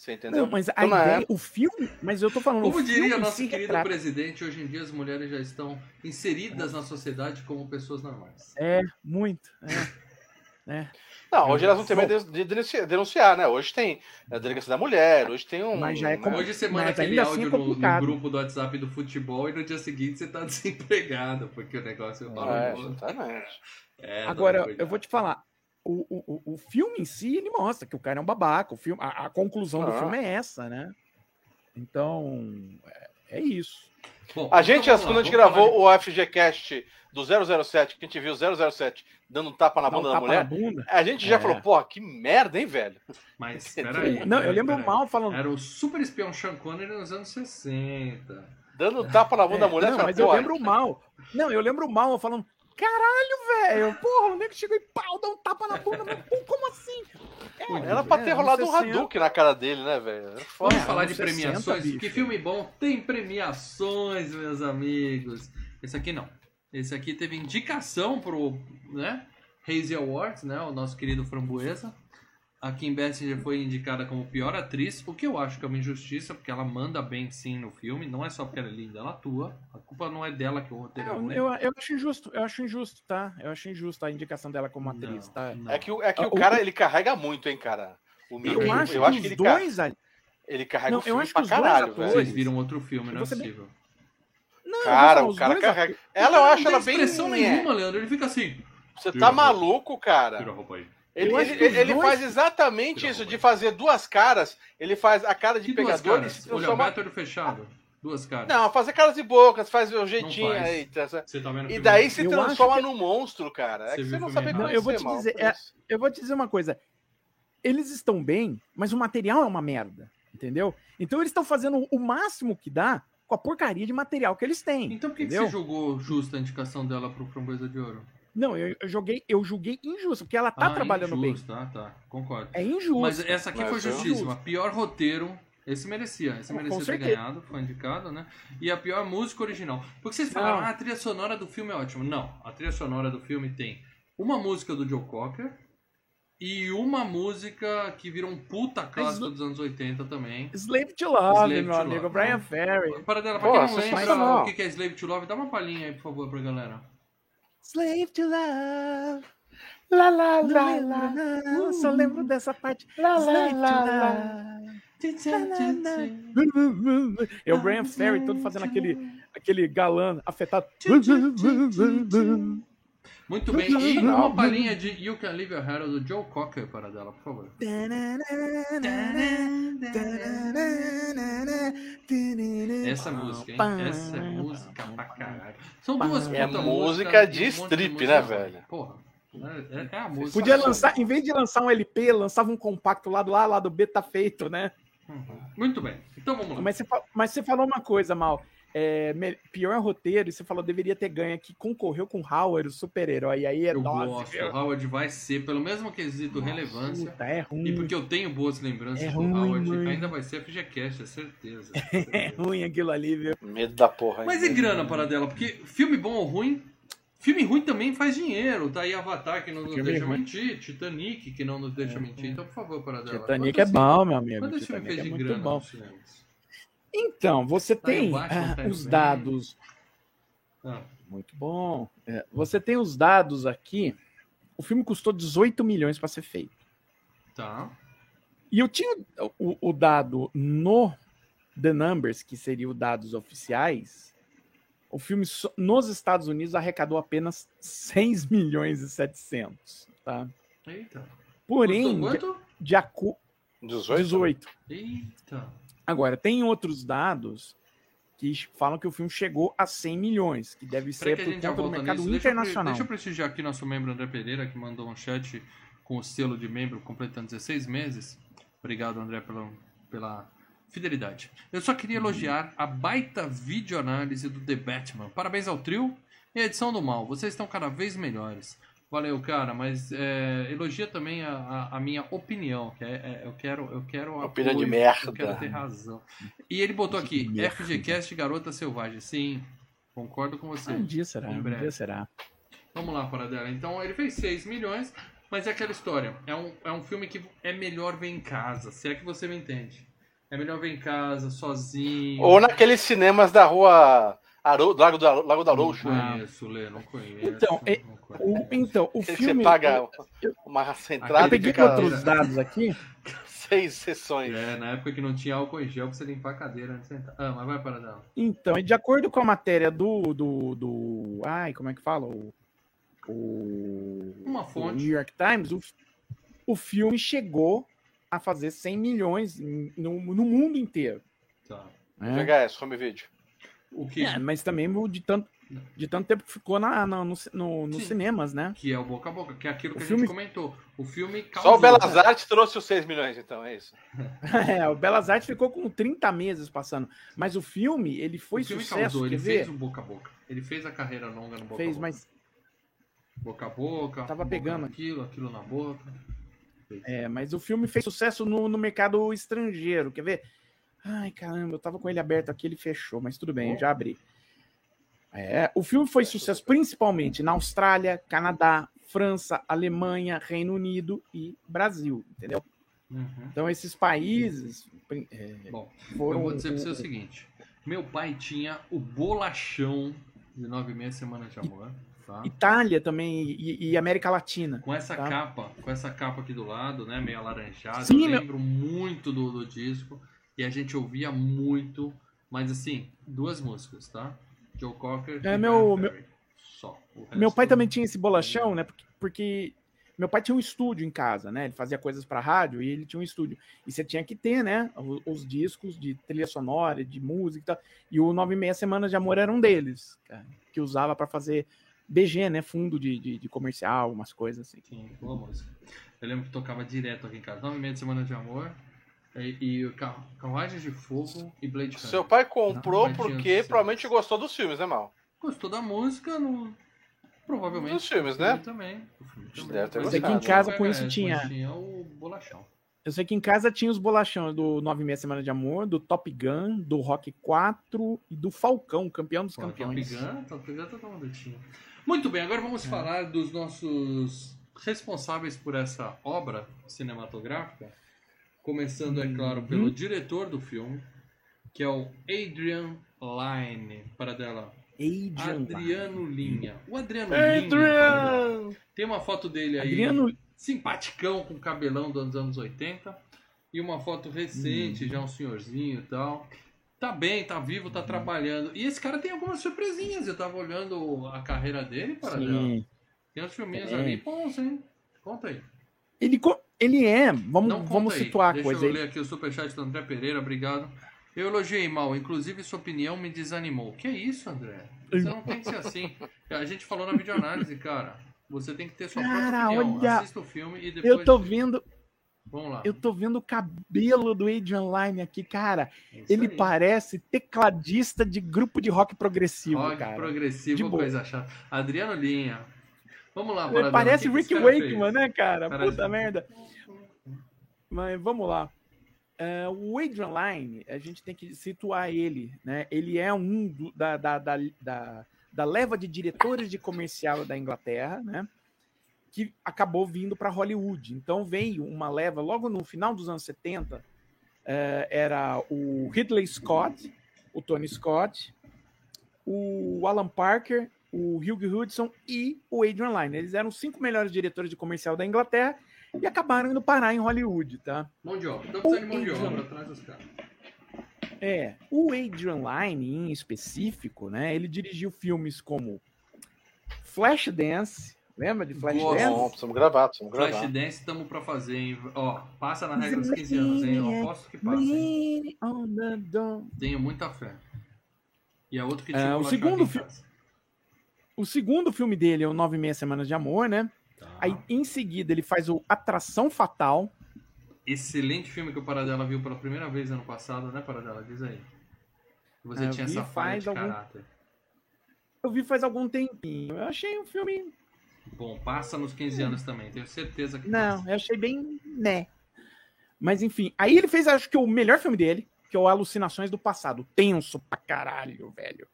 Você entendeu? Não, mas a Então, ideia, época- o filme, mas eu tô falando, Como o diria filme nosso querido retrata- presidente, hoje em dia as mulheres já estão inseridas na sociedade como pessoas normais. É, muito. É. né? Não, hoje elas não têm medo de denunciar, né? Hoje tem a delegacia da mulher, hoje tem um. Mas já é né? Hoje você manda Mas aquele assim áudio é no- no, complicado. grupo do WhatsApp do futebol e no dia seguinte você tá <laughs> desempregado, porque o negócio é É, exatamente. É, Agora, eu vou te falar. O, o, o- filme em si, ele mostra que o cara é um babaca. O filme, a, a conclusão do Ah. filme é essa, né? Então, é, é isso. Bom, A gente, então quando lá, a gente falar gravou o FGCast do 007, que a gente viu o 007 dando um tapa na Dá um bunda da tapa mulher, bunda. a gente já É. falou, porra, que merda, hein, velho? Mas, peraí. Não, eu lembro mal falando. Era o super espião Sean Connery nos anos 60. Dando um tapa na bunda É, da mulher, não, mas eu lembro mal. Não, eu lembro mal falando. Caralho, velho! Porra, o nego chegou e pau, dá um tapa na bunda. Mas, pô, como assim? Era pra ter É, rolado um 60. Hadouken na cara dele, né, velho? Vamos É, falar de 60, premiações? Que filme bom tem premiações, meus amigos. Esse aqui não. Esse aqui teve indicação pro, né? Hazy Awards, né? O nosso querido Framboesa. A Kim Basinger foi indicada como pior atriz, o que eu acho que é uma injustiça, porque ela manda bem sim no filme, não é só porque ela é linda, ela atua. A culpa não é dela que o roteiro é Eu, ruim. eu, eu acho injusto, eu acho injusto, tá? Eu acho injusto a indicação dela como atriz, Não, tá? não. É que, o- é que Ah, o o- cara, ele carrega muito, hein, cara. O Mickey, Eu acho eu que acho que ele, ca- dois ali. ele carrega Não, o eu filme acho que pra os dois caralho, atores- velho. Vocês viram outro filme, não é Você bem- possível. Não, eu Cara, o cara dois carrega. Ela, eu acho não ela tem bem. expressão nenhuma, Leandro. Ele fica assim. Você tá maluco, cara. Tira a roupa aí. Ele, ele, que ele dois- faz exatamente a isso, de fazer duas caras. Ele faz a cara de Que duas pegador e caras? se Olho transforma. aberto, olho fechado. Duas caras. Não, fazer caras e bocas, faz o jeitinho faz. aí. tá tá E daí se Eu transforma acho num monstro, cara. Você É que você não filme sabe errado. Não, eu vou te mal, dizer, é-. Eu vou te dizer uma coisa. Eles estão bem, mas o material é uma merda, entendeu? Então eles estão fazendo o máximo que dá com a porcaria de material que eles têm. Então por que, que você julgou justa a indicação dela pro Framboesa de Ouro? Não, eu, eu joguei, eu julguei injusto, porque ela tá ah, trabalhando bem. injusto. Ah, tá. Concordo. É injusto. Mas essa aqui Mas foi eu- justíssima. Pior roteiro. Esse merecia. Esse Com merecia ter certeza. ganhado. Foi indicado, né? E a pior música original. Porque vocês falaram, ah, a trilha sonora do filme é ótima. Não. A trilha sonora do filme tem uma música do Joe Cocker e uma música que virou um puta clássico Mas- dos anos 80 também. Slave to Love, Slave meu to amigo. Love. Brian Ferry. Para dela, pra Pô, quem não lembra o que que é Slave to Love, dá uma palhinha aí, por favor, pra galera. Slave to Love. Lá, lá, lá, lá. Só lembro dessa parte. Lá, lá, lá, Love. É o Brian Ferry todo fazendo aquele, aquele galã afetado. Muito bem. E uma palhinha de You Can Leave Your Hair do Joe Cocker para dela, por favor. Essa música, hein? Essa é música pra caralho. São duas É música de strip, música né, velho? Porra. É, é a música. Podia lançar, em vez de lançar um LP, lançava um compacto lá do lá, lá do B tá feito, né? Uhum. Muito bem. Então vamos lá. Mas você, mas você falou uma coisa, Mal. É, me- pior roteiro, e você falou deveria ter ganho que concorreu com Howard, o super-herói. Aí é Eu gosto. viu? O Howard vai ser, pelo mesmo quesito relevância. Puta, é ruim. E porque eu tenho boas lembranças É do ruim, Howard, mano. ainda vai ser FGCast, é certeza. <laughs> É ruim aquilo ali, viu? Medo da porra. Mas e grana para dela? Porque filme bom ou ruim, filme ruim também faz dinheiro. Tá aí Avatar que não nos Filme deixa ruim. mentir, Titanic que não nos deixa mentir. Então, por favor, para dela. Titanic Quanto é bom, meu amigo. Quanto esse filme fez é de grana bom. nos cinemas? Então, você Tá tem ah, os bem. dados. Ah, Muito bom. É, você tem os dados aqui. O filme custou 18 milhões para ser feito. tá. E eu tinha o, o dado no The Numbers, que seria os dados oficiais. O filme nos Estados Unidos arrecadou apenas 6 milhões e 700, tá? Eita. Porém, quanto? de acordo 18? 18. Eita. Agora, tem outros dados que falam que o filme chegou a 100 milhões, que deve ser que por conta do mercado nisso. Deixa eu, pre- internacional. deixa eu prestigiar aqui nosso membro André Pereira, que mandou um chat com o selo de membro completando 16 meses. Obrigado, André, pela, pela fidelidade. Eu só queria elogiar a baita videoanálise do The Batman. Parabéns ao trio e a edição do mal. Vocês estão cada vez melhores. Valeu, cara, mas é, elogia também a, a- a minha opinião. Que é, é- eu quero, eu quero Opinião de merda. Eu quero ter razão. E ele botou aqui. FGCast Garota Selvagem. Sim, concordo com você. Ah, um dia será, um dia será. Vamos lá, Paradela. Então ele fez 6 milhões, mas é aquela história. É um, é um filme que é melhor ver em casa, se é que você me entende. É melhor ver em casa, sozinho. Ou naqueles cinemas da rua Arou, Lago, da, Lago da Não Roxo. conheço, Lê, não conheço. Então, é- não conheço. O, então, o Você filme. paga eu- uma Eu entrada e peguei outros dados aqui. <laughs> seis sessões. É, na época que não tinha álcool em gel pra você limpar a cadeira antes de sentar. Ah, mas vai para dela. Então, e de acordo com a matéria do. do, do ai, como é que fala? O, o, Uma o fonte. New York Times, o, o filme chegou a fazer 100 milhões no, no mundo inteiro. Tá. né? VHS, home video. O que, É, mas também de tanto, de tanto tempo que ficou na, na- no, no- nos cinemas, né? que é o boca a boca, que é aquilo O que a filme- gente comentou. O filme Só o causou- Belas Artes trouxe os 6 milhões, então, é isso. <laughs> É, o Belas Artes ficou com 30 meses passando. Mas o filme, ele foi o filme sucesso, causou, ele fez o boca a boca. Ele fez a carreira longa no boca Fez, a boca. mas Boca a boca. Tava boca pegando. Aquilo, aquilo na boca. É, mas o filme fez sucesso no, no mercado estrangeiro. Quer ver? Ai, caramba, eu tava com ele aberto aqui, ele fechou, mas tudo bem, eu já abri. É, o filme foi sucesso principalmente na Austrália, Canadá, França, Alemanha, Reino Unido e Brasil, entendeu? Uhum. Então esses países é, Bom, foram. eu vou dizer pra você o seguinte. Meu pai tinha o bolachão de nove meses semanas de amor. Tá? Itália também e, e América Latina. Com essa Tá. capa, com essa capa aqui do lado, né? Meio alaranjada. Sim, eu meu- lembro muito do, do disco. E a gente ouvia muito. Mas assim, duas músicas, tá? Joe Cocker É, e meu- Ferry. Só. Meu pai também tinha esse bolachão, né? Porque, porque meu pai tinha um estúdio em casa, né? Ele fazia coisas para rádio e ele tinha um estúdio. E você tinha que ter, né? o- Os, discos de trilha sonora, de música e tal. E o Nove e Meia Semanas de Amor era um deles, cara, que usava para fazer BG, né? Fundo de, de, de comercial, umas coisas assim. Sim, boa música. Eu lembro que tocava direto aqui em casa. Nove meses de Semana de Amor. E, e o Car- Carruagens de Fogo e Blade Runner. Seu pai comprou Não, porque provavelmente gostou dos filmes, né, Mal? Gostou da música, não... provavelmente. Dos filmes, filme né? Também. Filme também. Deve ter Mas aqui Aqui em casa, o com isso, tinha- tinha o bolachão. Eu sei que em casa tinha os bolachões do Nove e Meia Semana de Amor, do Top Gun, do Rock 4 e do Falcão, campeão dos Pô, Top campeões. Gun, Top Gun todo mundo tinha. Muito bem, agora É. vamos falar dos nossos responsáveis por essa obra cinematográfica. Começando, é claro, pelo Uhum. diretor do filme, que é o Adrian Lyne, para dela. Adrian. Adriano Linha. O Adriano Linha. Adrian! Tem uma foto dele aí, Adriano simpaticão, com cabelão dos anos 80. E uma foto recente, já um senhorzinho e tal. Tá bem, tá vivo, tá trabalhando. E esse cara tem algumas surpresinhas. Eu tava olhando a carreira dele, para dela. Sim. Tem uns filminhos Tem. ali bons, hein? Conta aí. Ele, co- ele é, vamos, vamos situar a Deixa coisa eu aí. ler aqui o superchat do André Pereira, obrigado. Eu elogiei mal, inclusive sua opinião me desanimou. Que isso, André? Você não tem que ser assim. A gente falou na videoanálise, cara. Você tem que ter sua Cara, própria opinião. olha, Assista o filme e depois... Eu tô vendo, Vamos lá. eu tô vendo o cabelo do Adrian Line aqui, cara. É isso Ele aí. parece tecladista de grupo de rock progressivo, Rock cara. De progressivo, boa. coisa chata. Adriano Linha. Vamos lá, Ele Paradão, parece que Rick Wakeman, né, cara? Parece- Puta merda. Mas vamos lá. É, o Adrian Line, a gente tem que situar ele, né? Ele é um do- da, da, da, da, da leva de diretores de comercial da Inglaterra, né? Que acabou vindo para Hollywood. Então veio uma leva, logo no final dos anos 70, é, era o Ridley Scott, o Tony Scott, o Alan Parker, o Hugh Hudson e o Adrian Lyne. Eles eram os cinco melhores diretores de comercial da Inglaterra e acabaram indo parar em Hollywood, tá? Mão de obra. Estamos precisando de mão de obra atrás dos caras. É, o Adrian Lyne, em específico, né? Ele dirigiu filmes como Flashdance, lembra de. Flashdance? Bom, precisamos gravar, precisamos gravar. Flashdance estamos pra fazer, hein? Ó, passa na regra dos 15 anos, hein? Eu aposto que passa, hein? Tenho muita fé. E é outro que É, tinha o bolachão segundo aqui em fi- casa. O segundo filme dele é o Nove e Meia Semanas de Amor, né? Tá. Aí, em seguida, ele faz o Atração Fatal. Excelente filme que o Paradela viu pela primeira vez ano passado, né, Paradela? Diz aí. Você Ah, eu tinha essa falha de algum- caráter. Eu vi faz algum tempinho. Eu achei um filme. Bom, passa nos 15 anos também, tenho certeza que Não, passa. eu achei bem. né. Mas enfim. Aí ele fez, acho que, o melhor filme dele, que é o Alucinações do Passado. Tenso pra caralho, velho.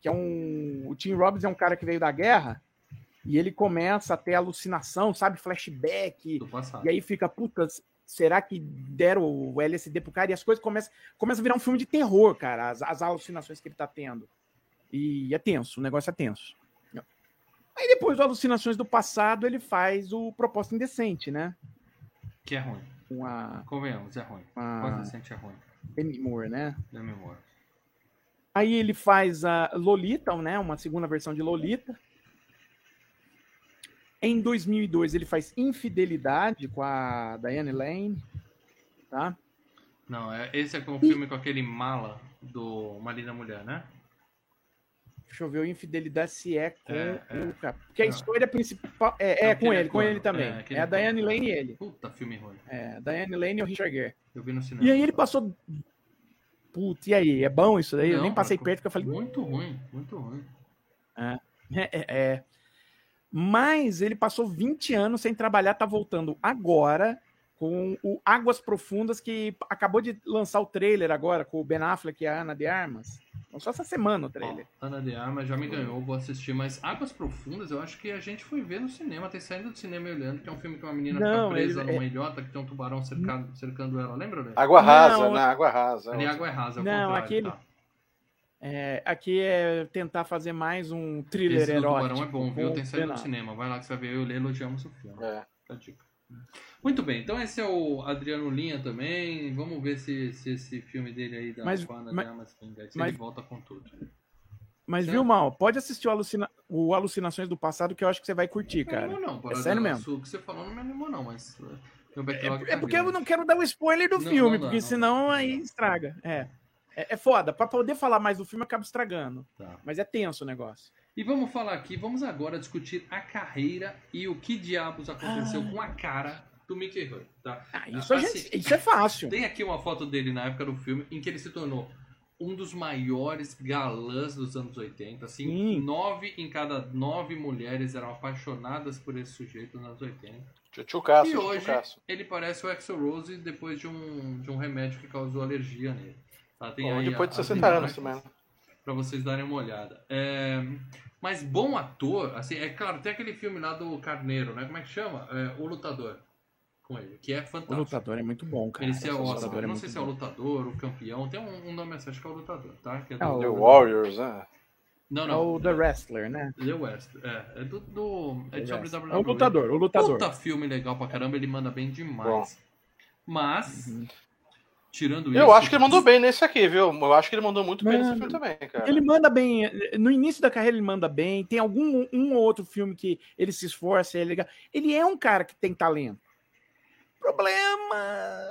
Que é um. O Tim Robbins é um cara que veio da guerra. E ele começa a ter alucinação, sabe? Flashback. E aí fica, puta, será que deram o LSD pro cara? E as coisas começam, começam a virar um filme de terror, cara, as, as alucinações que ele tá tendo. E é tenso, o negócio é tenso. Aí depois do Alucinações do Passado, ele faz o Proposta Indecente, né? Que é ruim. Com a, Convenhamos, é ruim. a Quase recente é ruim. Demi Moore, né? Da memória. Aí ele faz a Lolita, né? Uma segunda versão de Lolita. Em 2002 ele faz Infidelidade com a Diane Lane, tá? Não, é, esse é com o filme com aquele mala do Uma Linda Mulher, né? Deixa eu ver o Infidelidade se é com É, é. o cara. Porque a Não. história principal é, É é o que com ele é com ele também. É, É, a é. Diane Lane e ele. Puta filme ruim. É, a Diane Lane e o Richard Gere. Eu vi no cinema. E aí ele passou. Putz, e aí? É bom isso daí? eu Não, nem passei cara, perto, porque eu falei. Muito ruim, muito ruim. É, é, é. Mas ele passou 20 anos sem trabalhar, tá voltando agora com o Águas Profundas, que acabou de lançar o trailer agora, com o Ben Affleck e a Ana de Armas. Lançou essa semana o trailer. Ó, Ana de Armas já me ganhou, vou assistir, mas Águas Profundas eu acho que a gente foi ver no cinema, tem saindo do cinema e olhando, que é um filme que uma menina Não, fica presa ele- numa ilhota que tem um tubarão cercado, cercando ela, lembra, Léo? Água rasa, Não, né? Água rasa. Ali água é rasa, Não, aquele- tá. É, aqui é tentar fazer mais um thriller Esse do erótico. tubarão é bom, viu? Tem saído do cinema, vai lá que você vai ver, eu e o Lê elogiamos o filme. É. Tá a dica. Muito bem, então esse é o Adriano Linha também. Vamos ver se, se esse filme dele aí da Mas- Ana mas- de Armas vinga, se mas- ele volta com tudo. Mas Certo. viu, Mal? Pode assistir o, Alucina... o Alucinações do Passado, que eu acho que você vai curtir, Não cara. animou não, Paradela. sério mesmo. Isso que você falou não me animou não, mas... uh, backlog É, tá é porque eu não quero dar o spoiler do Não, filme, não dá, porque não senão aí estraga. É. é. é foda. Pra poder falar mais do filme, eu acabo estragando. Tá. Mas é tenso o negócio. E vamos falar aqui, vamos agora discutir a carreira e o que diabos aconteceu Ah. com a cara do Mickey Rourke, tá? Ah, isso, a Assim, gente- isso é fácil. Tem aqui uma foto dele na época do filme em que ele se tornou um dos maiores galãs dos anos 80. Assim, Sim. nove em cada nove mulheres eram apaixonadas por esse sujeito nos anos 80. Tchutchucaço, e hoje ele parece o Axel Rose depois de um, de um remédio que causou alergia nele. Tá, tem Ou depois a- de as 60 anos também. Pra vocês darem uma olhada. É, Mas bom ator, assim, é claro, tem aquele filme lá do Carneiro, né? Como é que chama? É, o Lutador. Com ele, que é O fantástico. lutador é muito bom, cara. Ele é O o lutador Oscar. é Não sei se é o bom. lutador, o campeão. Tem um, um nome assim, acho que é o lutador, tá? Que é do... É o- The Warriors, né? Não, É não. o The Wrestler, né? The West. É, é do. do... É de sobre É o WWE. lutador, o lutador. Puta filme legal pra caramba, ele manda bem demais. Mas, Uhum. tirando isso. Eu acho que ele mandou bem nesse aqui, viu? Eu acho que ele mandou muito bem nesse Mano, filme também, cara. Ele manda bem. No início da carreira ele manda bem. Tem algum um ou outro filme que ele se esforça, é legal. Ele é um cara que tem talento. Problema.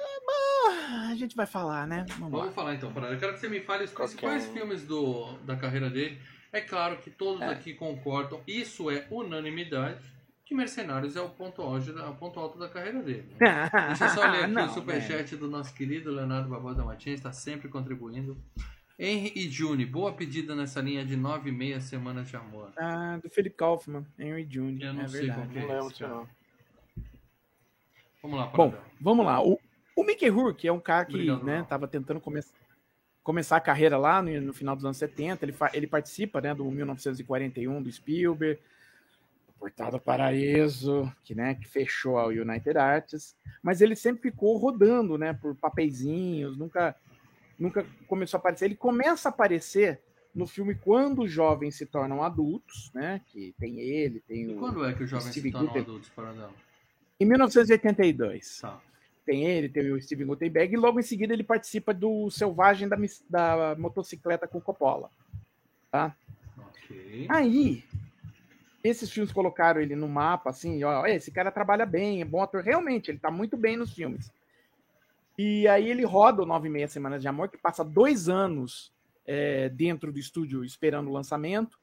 A gente vai falar, né? Vamos. Vamos falar então, Parada. Eu quero que você me fale os principais Qualquer filmes do, da carreira dele. É claro que todos É. aqui concordam, isso é unanimidade, que Mercenários é o ponto, auge, o ponto alto da carreira dele. né? <laughs> Deixa eu só ler aqui Não, o superchat do nosso querido Leonardo Barbosa Martins, está sempre contribuindo. Henry e June, boa pedida nessa linha de nove e meia semanas de amor. Ah, do Philip Kaufman, Henry Jr. Eu não é sei verdade. qual que Não é lembro esse, não. Vamos lá, Bom, vamos lá. O, o Mickey Rourke é um cara que Obrigado, né, tava tentando come começar a carreira lá no, no final dos anos 70. Ele, ele participa né, do 1941 do Spielberg, Portado Paraíso, que, né, que fechou a United Arts. Mas ele sempre ficou rodando né, por papeizinhos, nunca, nunca começou a aparecer. Ele começa a aparecer no filme Quando os Jovens se Tornam Adultos, né? Que tem ele, tem E o. quando é que os jovens Steve se tornam Gutenberg. adultos, Paradão? Em 1982. Tá. Tem ele, tem o Steven Gutenberg, e logo em seguida ele participa do Selvagem da, da Motocicleta com Coppola. Tá? Ok. Aí, esses filmes colocaram ele no mapa, assim, ó, esse cara trabalha bem, é bom ator. Realmente, ele tá muito bem nos filmes. E aí ele roda o Nove e Meia Semanas de Amor, que passa dois anos é, dentro do estúdio esperando o lançamento.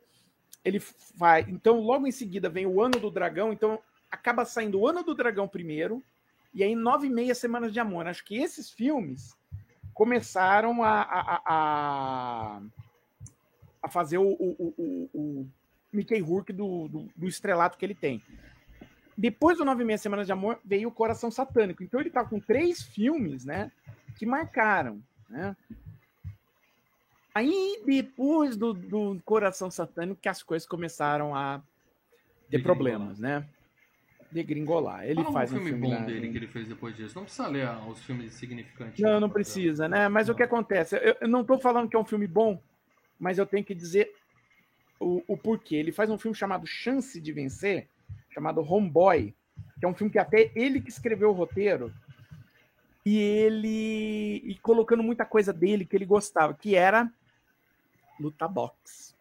Ele vai. Então, logo em seguida vem o Ano do Dragão, então acaba saindo o Ano do Dragão primeiro, e aí Nove e Meia Semanas de Amor. Acho que esses filmes começaram a, a, a- a, fazer o, o, o, o- Mickey Rourke do, do, do estrelato que ele tem. Depois do Nove e Meia Semanas de Amor veio o Coração Satânico. Então ele tá com três filmes, né, que marcaram, né? Aí depois do, do Coração Satânico que as coisas começaram a ter problemas, né? Degringolar. Ele Fala faz um um filme filme bom lá- dele que ele fez depois disso. Não precisa ler os filmes significantes. Não, não Paradão. precisa, né? Mas o que acontece? Eu, eu não estou falando que é um filme bom, mas eu tenho que dizer o, o porquê. Ele faz um filme chamado Chance de Vencer, chamado Homeboy, que é um filme que até ele que escreveu o roteiro. E ele. E colocando muita coisa dele que ele gostava, que era luta boxe.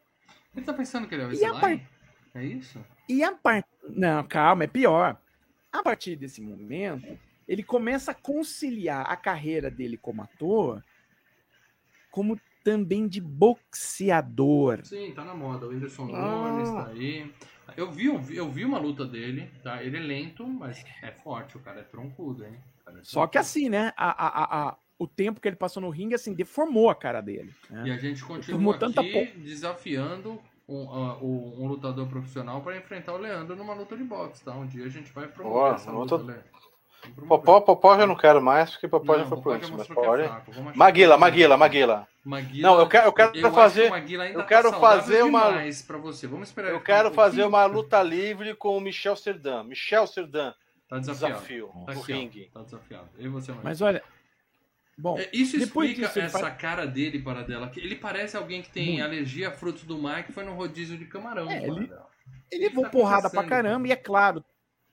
Ele tá pensando que ele é o Sly? É isso? E a parte. Não, calma, é pior. A partir desse momento, ele começa a conciliar a carreira dele como ator como também de boxeador. Sim, tá na moda. O Whindersson Ah. Nunes tá aí. Eu vi, eu vi, uma luta dele, tá? Ele é lento, mas é forte, o cara é troncudo, hein? Cara é Só que assim, né? A, a, a- o tempo que ele passou no ringue, assim, deformou a cara dele. né? E a gente continua aqui desafiando um, ah, o- um lutador profissional para enfrentar o Leandro numa luta de boxe, tá? Um dia a gente vai promover Boa, essa luta- Leandro. Popó, Popó já não quero mais, porque Popó já Não, foi pro antes, mas que é pode. achar Maguila, que- Maguila, Maguila. Maguila- Não, eu quero- eu quero que fazer- ainda eu tá quero saudável fazer uma- pra você. Vamos esperar. Eu quero um fazer uma luta livre com o Michel Serdan. Michel Serdan, Tá desafiado. desafio Tá aqui, ó. Tá desafiado. Eu e você, Maguila. Mas olha. Bom, É, Isso explica disso, essa faz- cara dele, para dela. que Ele parece alguém que tem alergia a frutos do mar que foi no rodízio de camarão. É, ele- ele levou tá porrada pra caramba, e é claro.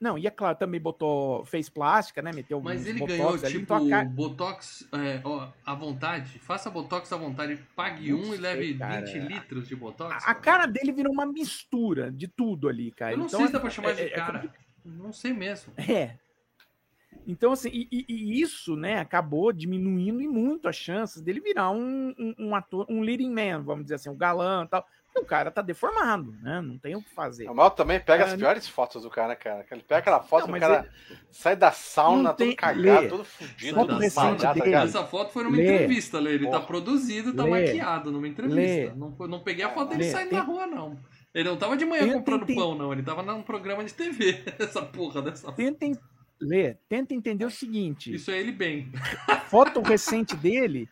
Não, e é claro, também botou. fez plástica, né? Meteu Mas ele botox ganhou, ali, tipo, então a cara- Botox é, ó, à vontade. Faça Botox à vontade. Pague Não um e sei, leve cara. 20 litros de Botox. A, a cara dele virou uma mistura de tudo ali, cara. Eu não então, sei se dá pra chamar de é- é cara. Não sei mesmo. É. Então, assim, e, e- e isso, né, acabou diminuindo em muito as chances dele virar um, um, um ator, um leading man, vamos dizer assim, um galã e tal. Porque o cara tá deformado, né? Não tem o que fazer. O mal também pega as Ah, piores fotos do cara, cara. Ele pega aquela foto Não, do cara sai da sauna Não todo tem- cagado, Lê. todo fudido, Foto todo recente malhado, tá? Essa foto foi numa Lê. entrevista, Lê. Ele tá produzido, tá Lê. maquiado numa entrevista. Não, não peguei a foto dele Lê, saindo tem- na rua, não. Ele não tava de manhã Tem- comprando tem- pão, não. Ele tava num programa de TV. <laughs> Essa porra dessa Tentem ler, tenta entender o seguinte: Isso é ele bem. a foto recente dele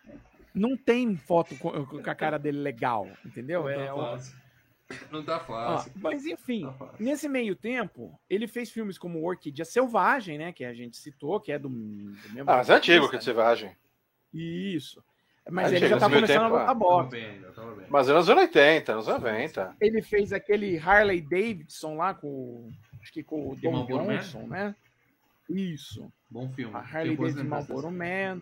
não tem foto com, com a cara dele legal, entendeu? Não É, tá ó, fácil. Não tá ó, fácil. mas enfim, Tá fácil. Nesse meio tempo, ele fez filmes como Orquídea Selvagem, né? Que a gente citou, que é do, do mesmo. Ah, mas é antigo que de selvagem. Isso. Mas Antigo, ele já tá começando tempo, a bem. Mas é nos anos 80, nos 90. Ele fez aquele Harley Davidson lá com. o- Acho que com o Marlboro Man? Johnson, né? Isso. Bom filme. A Harley Davidson Marlboro Man.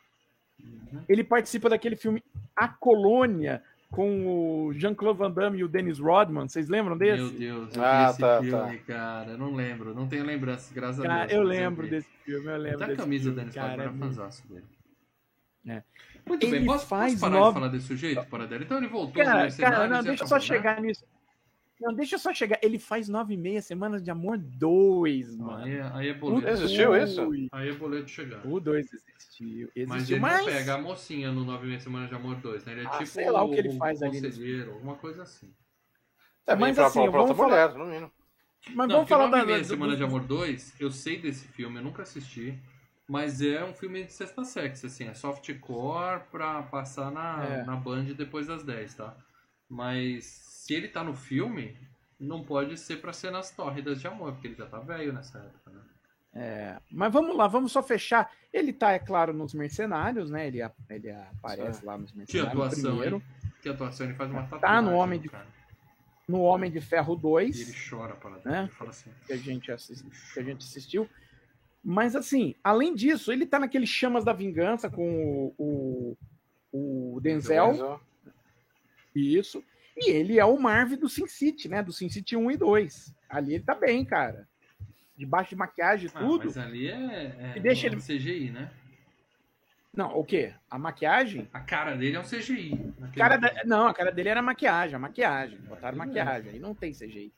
Uhum. Ele participa daquele filme A Colônia com o Jean-Claude Van Damme e o Dennis Rodman. Vocês lembram desse? Meu Deus, eu Ah, vi esse tá, filme, cara. Eu não lembro. Não tenho lembranças, graças a Cara, Deus. eu lembro vi. desse filme, eu lembro Até a camisa filme, do Dennis cara. Rodman é fãzaço dele. É. Muito bem, Ele posso, posso faz parar nove- de falar desse sujeito, Paradela? Então ele voltou Cara, cara, não, deixa eu só né? chegar nisso. Não, deixa eu só chegar. Ele faz nove e meia semanas de amor dois, mano. Aí, é- aí é boleto. Existiu isso? Aí é boleto chegar. O dois existiu. Mas Existiu, ele mas. não pega a mocinha no 9 meses Semanas de Amor 2, né? Ele é Ah, tipo sei lá o que ele faz ali nesse conselheiro, alguma coisa assim. É, Mas pra, assim, pra, pra vamos mulher, no mínimo. Mas não, vamos falar 9 da. meses do- Semana do- de Amor 2, eu sei desse filme, eu nunca assisti, mas é um filme de sexta sexy, assim, é softcore pra passar na, É. na Band depois das 10, tá? Mas se ele tá no filme, não pode ser pra cenas tórridas de amor, porque ele já tá velho nessa época, né? É, mas vamos lá, vamos só fechar. Ele tá, é claro, nos Mercenários, né? Ele, ele aparece lá nos Que Mercenários atuação, primeiro. hein? Que atuação, ele faz uma Tá tatuagem. no Homem de- cara. No Homem de Ferro E ele 2, chora para Né? Ele fala assim. que a gente, que a gente assistiu. Mas assim, além disso, ele tá naquele Chamas da Vingança com o, o, o Denzel. Isso. E ele é o Marv do Sin City, né? Do Sin City 1 e 2. Ali ele tá bem, cara. Debaixo de maquiagem e Ah, tudo. mas ali é, é E deixa é ele- CGI, né? Não, o quê? A maquiagem? A cara dele é um CGI. Cara da-. Não, a cara dele era maquiagem, a maquiagem. Botaram Tudo maquiagem, aí não tem CGI.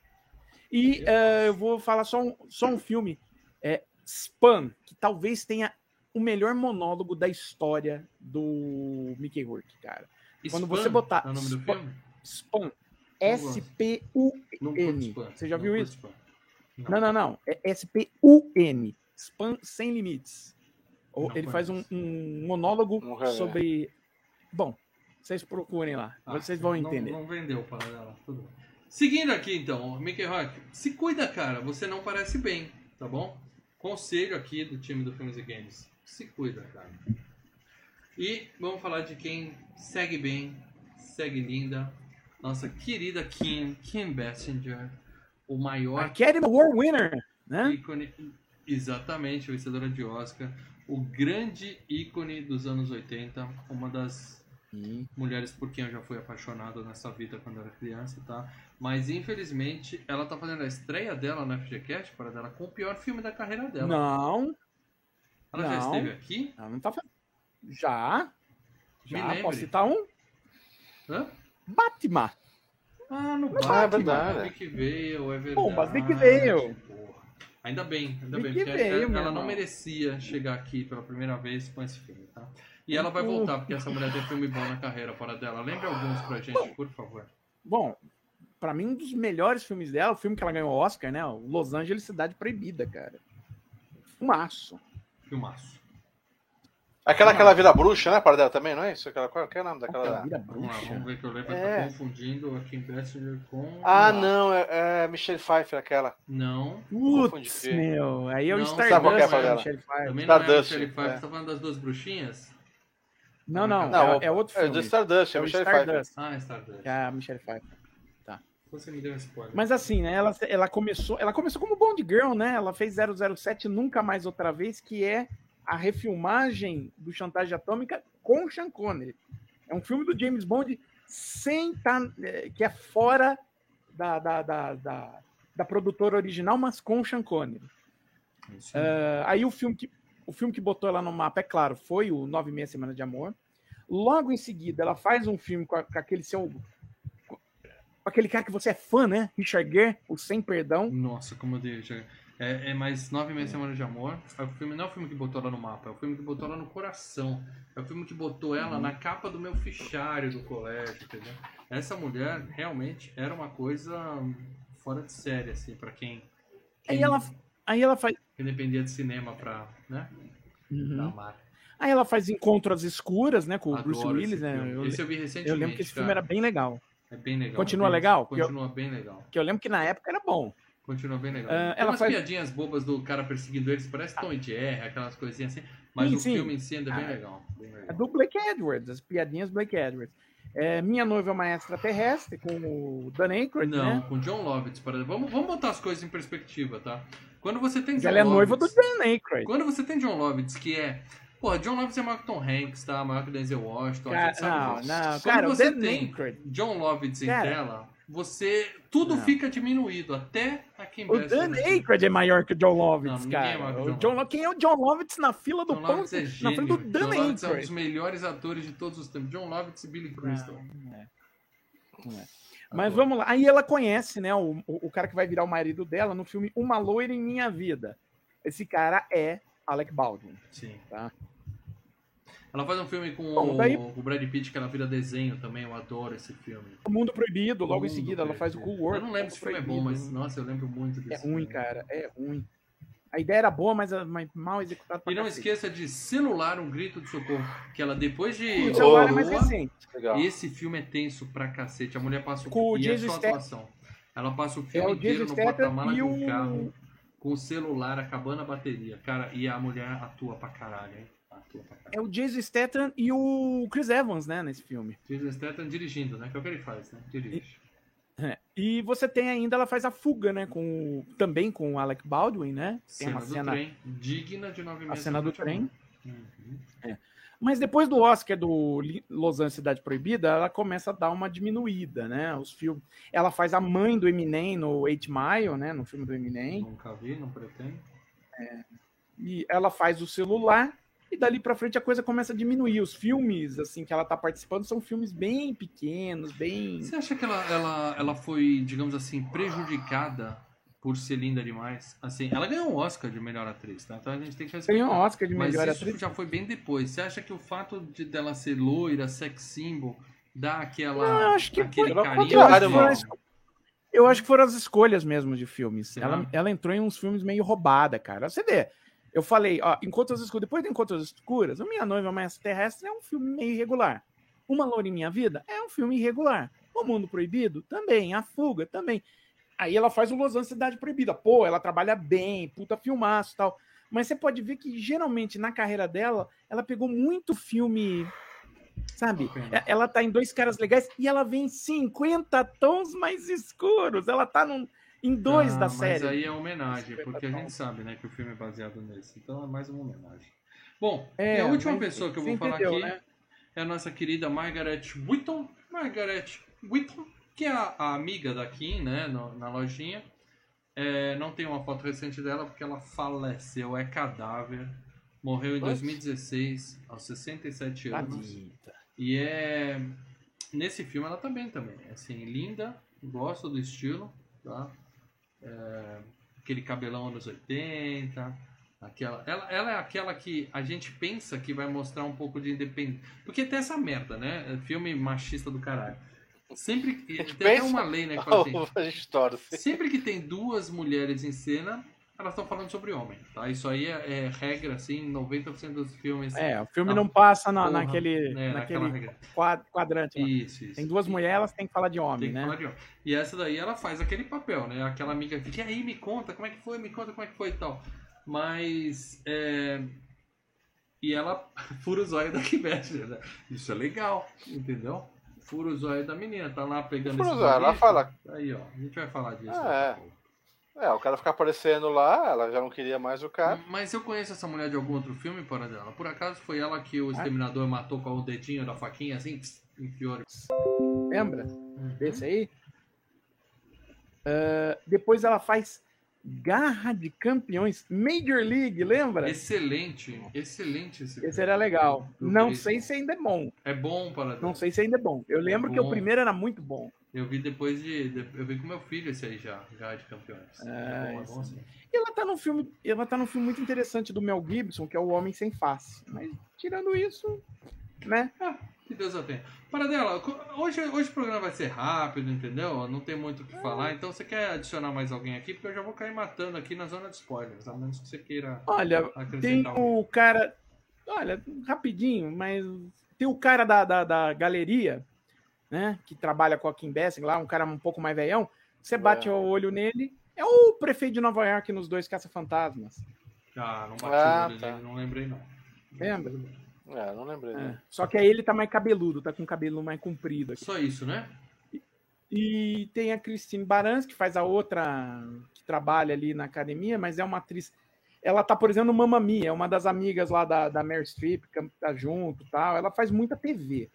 E eh, eu vou falar só um, só um filme. É Spam, que talvez tenha o melhor monólogo da história do Mickey Rourke, cara. Quando você botar É o nome do Spam- filme? Spam. gosto. S-P-U. Não N. curto Spam. Você já Não viu isso? Spam. Não, não, não. É S-P-U-N. Spam sem limites. Ou Não Ele faz um, um monólogo Não sobre. Bom, vocês procurem lá. Ah, vocês vão não- entender. Não, vendeu para ela. Tudo bem. Seguindo aqui então, Mickey Rock, se cuida, cara. Você não parece bem, tá bom? Conselho aqui do time do Filmes e Games. Se cuida, cara. E vamos falar de quem segue bem, segue linda, nossa querida Kim, Kim Basinger, o maior Academy Award winner, né? ícone, exatamente, vencedora de Oscar, o grande ícone dos anos 80, uma das mulheres por quem eu já fui apaixonado nessa vida quando era criança, tá? Mas infelizmente ela tá fazendo a estreia dela no FGCast, para dela, com o pior filme da carreira dela. Não, ela já não. esteve aqui? ela não tá fazendo. Já. Me Já, lembre. posso citar um? Hã? Batman. Ah, no Ah, é Batman, verdade. Vic Vale, é verdade. Pô, mas Vic Vale. porra. Ainda bem, ainda bem, porque Vale, ela, ela não merecia chegar aqui pela primeira vez com esse filme, tá? E ela vai Uhum. voltar, porque essa mulher tem filme bom na carreira fora dela. Lembre alguns pra gente, por favor. Bom, pra mim, um dos melhores filmes dela, o filme que ela ganhou o Oscar, né? Los Angeles Cidade Proibida, cara. Fumaço. Filmaço. Aquela que ela vira bruxa, né, Pardela, também, não é isso? Aquela, qual que é o nome daquela... Vira lá, bruxa. vamos ver que eu lembro. É. Tá confundindo a Kim Basinger com... Ah, não, é, é Michelle Pfeiffer, aquela. Não. Putz, meu. Aí é o Stardust, sabe qual que é, né, Pfeiffer. também não é Stardust, Michelle Pfeiffer. é. Você tá falando das duas bruxinhas? Não, não, Não, é, é outro É filme. do Stardust, é É Michelle Pfeiffer. Stardust, Ah, Stardust. que é a Michelle Pfeiffer. Você me deu um spoiler. Mas assim, né, ela, ela começou, ela começou como Bond Girl, né? Ela fez 007 Nunca Mais Outra Vez, que é a refilmagem do Chantagem Atômica com Sean Connery. É um filme do James Bond sem tá, é, que é fora da, da, da, da, da produtora original, mas com Sean Connery. Ah, aí o filme, que, o filme que botou ela no mapa, é claro, foi o Nove e Meia Semana de Amor. Logo em seguida, ela faz um filme com, a- com aquele seu. com aquele cara que você é fã, né? Richard Gere, o Sem Perdão. Nossa, como eu dei. já- É, é mais nove meses semanas de amor. É o filme, não é o filme que botou ela no mapa, é o filme que botou ela no coração. É o filme que botou ela Uhum. na capa do meu fichário do colégio, entendeu? Essa mulher realmente era uma coisa fora de série, assim, pra quem, quem, Aí ela, aí ela faz. quem dependia de cinema pra, né? Uhum. Aí ela faz Encontros Escuras, né? Com o Bruce Willis, né? filme. Eu, Esse eu vi recentemente. eu lembro que esse filme cara. era bem legal. É bem legal. Continua é bem- legal? Porque eu- Continua bem legal. Que eu lembro que na época era bom. Continua bem legal. Ah, Tem ela umas faz- piadinhas bobas do cara perseguindo eles, parece Tom e Jerry, aquelas coisinhas assim. Mas Sim, o sim. filme em si ainda é bem Ah, legal. Bem legal. É do Blake Edwards, as piadinhas Blake Edwards. É, Minha Noiva é uma Extraterrestre, com o Dan Aykroyd, Não, né? com John Lovitz, exemplo. Vamos, vamos botar as coisas em perspectiva, tá? Quando você tem John Ela é noiva do Dan Aykroyd. Quando você tem John Lovitz, que é. Porra, John Lovitz é maior que Tom Hanks, tá? Maior que Denzel Washington. a Cara, gente sabe não, disso. não, Quando cara, você Dan tem Aykroyd. John Lovitz em Cara. tela, você. Tudo Não. fica diminuído, até a Kim O. Dan Aykroyd é maior que o John Lovitz, Não, ninguém é cara. maior que o o John John Lo- Quem é o John Lovitz na fila do John pão? Lovitz é Na frente do John Dan Lovitz é um dos Aykroyd. melhores atores de todos os tempos. John Lovitz e Billy Crystal. Não, não é. É. Mas vamos lá. Aí ela conhece, né, o, o o cara que vai virar o marido dela no filme Uma Loira em Minha Vida. Esse cara é Alec Baldwin. Sim. Tá. Ela faz um filme com Bom, o, daí- o Brad Pitt que ela vira desenho também. Eu adoro esse filme. O Mundo Proibido, logo em Mundo seguida, ela faz o Proibido. Cool World. Eu não lembro se o filme é bom, Proibido. mas nossa, eu lembro muito desse É ruim, filme. cara. É ruim. A ideia era boa, mas, mas mal executada. E não cacete. esqueça de Celular, um grito de socorro. Que ela depois de. O celular é mais recente. Legal. Esse filme é tenso pra cacete. A mulher passa o Com o e é Jason só Statham. atuação. Ela passa o É filme o inteiro no porta-mala de e um o. carro, com o celular acabando a bateria. Cara, e a mulher atua pra caralho, hein? É o Jason Statham e o Chris Evans, né, nesse filme. Jason Statham dirigindo, né? Que é o que ele faz, né? Dirige. É. E você tem ainda, ela faz a fuga, né, com o- também com o Alec Baldwin, né? Tem Cena uma do cena, trem. Digna de nove a meses. cena do trem. Uhum. Mas depois do Oscar do Los Angeles Cidade Proibida, ela começa a dar uma diminuída, né? Os filmes. Ela faz a mãe do Eminem no Eight Mile, né? No filme do Eminem. Nunca vi, não pretendo. E ela faz o celular. E dali pra frente a coisa começa a diminuir. Os filmes, assim, que ela tá participando são filmes bem pequenos, bem. Você acha que ela, ela, ela foi, digamos assim, prejudicada por ser linda demais? Assim, ela ganhou um Oscar de melhor atriz, tá? Então a gente tem que respeitar. Ganhou um Oscar de Mas melhor isso atriz. já foi bem depois. Você acha que o fato de dela ser loira, sex symbol, dá aquela. Não, eu acho que aquele foi- carinho? Eu acho, que foram eu acho que foram as escolhas mesmo de filmes. Ela, ela entrou em uns filmes meio roubada, cara. Você vê, eu falei, ó, Encontros Escuras, depois de Encontros Escuras, Minha Noiva Mais Terrestre é um filme meio irregular. Uma Loura em Minha Vida é um filme irregular. O Mundo Proibido também, A Fuga também. Aí ela faz o Los Angeles Cidade Proibida. Pô, ela trabalha bem, puta filmaço e tal. Mas você pode ver que geralmente na carreira dela, ela pegou muito filme Sabe? É- Ela tá em dois caras legais e ela vem 50 tons mais escuros. Ela tá num- em dois Ah, da mas série. aí é homenagem, porque a gente sabe, né, que o filme é baseado nesse. Então é mais uma homenagem. Bom, É, e a última mas pessoa que eu vou falar entendeu, aqui né? é a nossa querida Margaret Whitton. Margaret Whitton, que é a, a amiga da Kim, né, no- na lojinha. É, não tem uma foto recente dela porque ela faleceu, é cadáver. Morreu em Nossa. 2016, aos 67 anos. Tadita. E é. Nesse filme ela também também. Assim, linda, gosto do estilo, tá? É, aquele cabelão anos 80. Aquela, ela, ela é aquela que a gente pensa que vai mostrar um pouco de independência. Porque tem essa merda, né? Filme machista do caralho. Sempre. Tem gente até uma lei, né? Que fala <laughs> assim, a gente torce. Sempre que tem duas mulheres em cena, elas estão falando sobre homem, tá? Isso aí é, é regra, assim, em 90% dos filmes. É, o filme Ah, não passa na- porra, naquele, É, naquela naquele quadrante. Isso, isso. Tem duas mulheres, elas têm que falar de homem, Tem que né? falar de homem. E essa daí ela faz aquele papel, né? Aquela amiga que e aí, me conta, como é que foi, me conta como é que foi e tal. Mas. é, E ela <laughs> fura o zóio da Kibete, né? Isso é legal, entendeu? Fura o zóio da menina, tá lá pegando Fura o esse zóio, ela fala. Aí, ó, a gente vai falar disso. Ah, daqui a é. É, o cara fica aparecendo lá, ela já não queria mais o cara. Mas eu conheço essa mulher de algum outro filme, para dela. Por acaso foi ela que Ah. o exterminador matou com o dedinho da faquinha, assim, enfiou. Lembra desse aí? Ah, depois ela faz Garra de Campeões, Major League, lembra? Excelente, excelente esse Esse era legal. Não sei se ainda é bom. É bom para Não sei se ainda é bom. Eu lembro que o bom. primeiro era muito bom. Eu vi depois de, Eu vi com meu filho esse aí já, já de campeões. É, é bom, é bom sim. E ela tá num filme, ela tá num filme muito interessante do Mel Gibson, que é O Homem Sem Face. Mas tirando isso, né? Que Deus eu tenha. Para dela, co- hoje, hoje o programa vai ser rápido, entendeu? Não tem muito o que falar. Então você quer adicionar mais alguém aqui? Porque eu já vou cair matando aqui na zona de spoilers, a menos que você queira Olha, tem o cara. Olha, rapidinho, mas tem o cara da, da, da galeria, né? Que trabalha com a Kim Bessing lá, um cara um pouco mais velhão. Você bate É. o olho nele. É o prefeito de Nova York nos dois Caça-Fantasmas. Ah, não bati Ah, o olho tá. nele, não lembrei não. Lembra? É, não lembrei. É. né? Só que aí ele tá mais cabeludo, tá com o cabelo mais comprido aqui. Só isso, né? E tem a Christine Barans, que faz a outra que trabalha ali na academia, mas é uma atriz. Ela tá, por exemplo, no Mamma Mia, é uma das amigas lá da, da Meryl Streep, que tá junto e tal. Ela faz muita TV.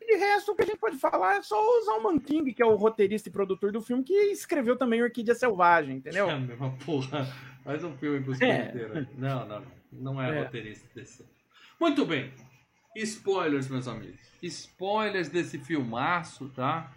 E de resto, o que a gente pode falar é só o Zalman King, que é o roteirista e produtor do filme, que escreveu também Orquídea Selvagem, entendeu? É a mesma porra. Faz um filme com os É. Não, não, não. Não é, É. roteirista desse. Muito bem. Spoilers, meus amigos. Spoilers desse filmaço, tá?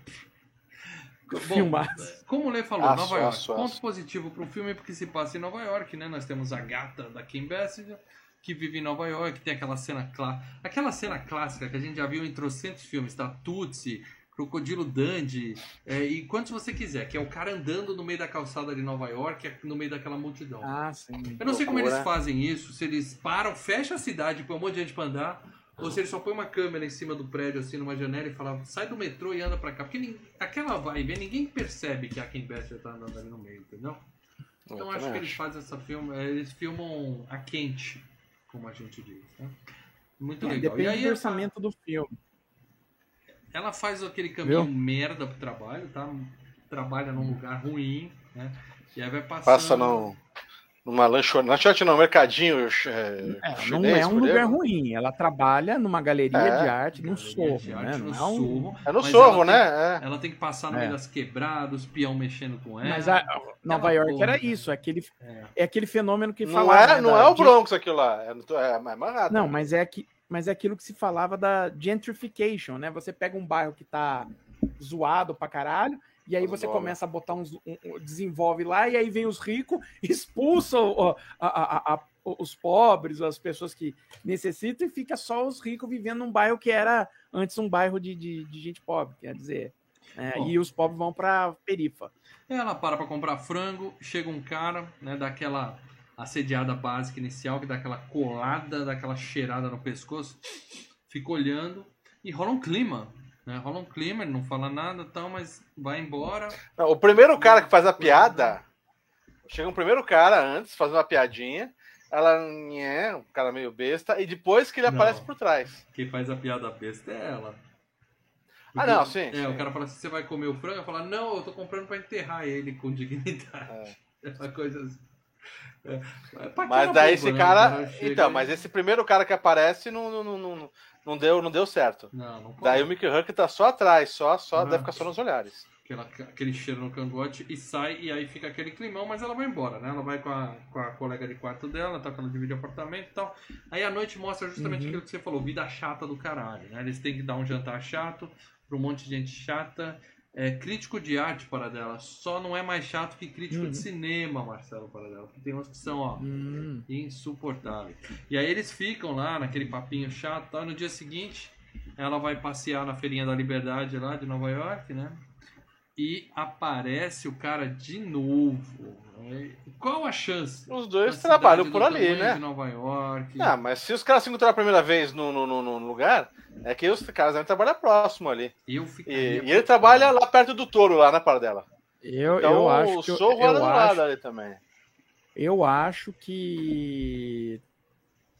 Bom, Filmaço. Como o Lê falou, Aço, Nova York. aço, Ponto aço. positivo para o filme porque se passa em Nova York, né? Nós temos a gata da Kim Basinger, que vive em Nova York, tem aquela cena clássica. Aquela cena clássica que a gente já viu em trocentos filmes, tá? Tootsie, Crocodilo Dandy, é, e quantos você quiser, que é o cara andando no meio da calçada de Nova York, é no meio daquela multidão. Ah, sim. Eu não sei como eles fazem isso, se eles param, fecham a cidade, põe um monte de gente pra andar, ou se eles só põem uma câmera em cima do prédio, assim, numa janela e falam, sai do metrô e anda pra cá. Porque aquela vibe, ninguém percebe que a Kim Basinger tá andando ali no meio, entendeu? Então Eu acho que eles fazem essa filme, eh, eles filmam a quente, como a gente diz, né? Muito É, legal. depende E aí do orçamento do filme. Ela faz aquele caminho Viu? merda pro trabalho, tá? Trabalha num lugar ruim, né? E aí vai passando... Passa no, numa lanchonete, lanchonete não, mercadinho é, É, não chinês, é um lugar exemplo. ruim. Ela trabalha numa galeria É. de arte no Sorro, de né? arte Não no é Sorro, É no sorro, ela tem- né? É. Ela tem que passar no É. meio das quebradas, peão mexendo com ela. Mas a, Nova York porra, era cara. isso, é aquele, É. é aquele fenômeno que Não falava. é, né, não da é o Bronx aquilo lá, é, é mais Manhattan. Não, mas é, que, mas é aquilo que se falava da gentrification, né? Você pega um bairro que tá zoado pra caralho, e aí você começa a botar uns. um- um- desenvolve lá, e aí vem os ricos, <laughs> expulsam a- a- a- os pobres, as pessoas que necessitam, e fica só os ricos vivendo num bairro que era antes um bairro de, de, de gente pobre, quer dizer. Bom. e os pobres vão pra perifa. Ela para pra comprar frango, chega um cara, né, dá aquela assediada básica inicial, que dá aquela colada, dá aquela cheirada no pescoço, fica olhando e rola um clima. Né? Rola um clima, ele não fala nada e tal, mas vai embora. Não, o primeiro cara que faz a piada. Chega um primeiro cara antes, faz uma piadinha. ela é um cara meio besta, e depois que ele Não. aparece por trás. Quem faz a piada besta é ela. Ah, não, sim, É, sim. o cara fala assim: você vai comer o frango? Eu falo, não, eu tô comprando pra enterrar ele com dignidade. É <laughs> uma coisa assim. É, é Mas daí esse né? cara. Então, e- mas esse primeiro cara que aparece não, não, não, não, deu, não deu certo. Não, não. Daí o Mickey Huck tá só atrás, só, só deve ficar só nos olhares. Aquela- aquele cheiro no cangote e sai, e aí fica aquele climão, mas ela vai embora, né? Ela vai com a, com a colega de quarto dela, tá? Ela divide apartamento e tal. Aí a noite mostra justamente Uhum. aquilo que você falou, vida chata do caralho, né? Eles têm que dar um jantar chato pra um monte de gente chata. É, crítico de arte para dela, só não é mais chato que crítico Uhum. de cinema, Marcelo para dela. Porque tem uns que são, ó, Hum. insuportáveis. E aí eles ficam lá naquele papinho chato, tal. no dia seguinte ela vai passear na feirinha da Liberdade lá de Nova York, né? E aparece o cara de novo. Qual a chance? Os dois trabalham por ali, né? De Nova York. Ah, mas se os caras se encontraram a primeira vez no, no, no, no lugar, é que os caras devem trabalhar próximo ali. eu E, ficaria e ele trabalha lá perto do touro, lá na para dela. Eu, Então eu acho o que eu, Sorro era eu do acho, lado ali também. eu acho que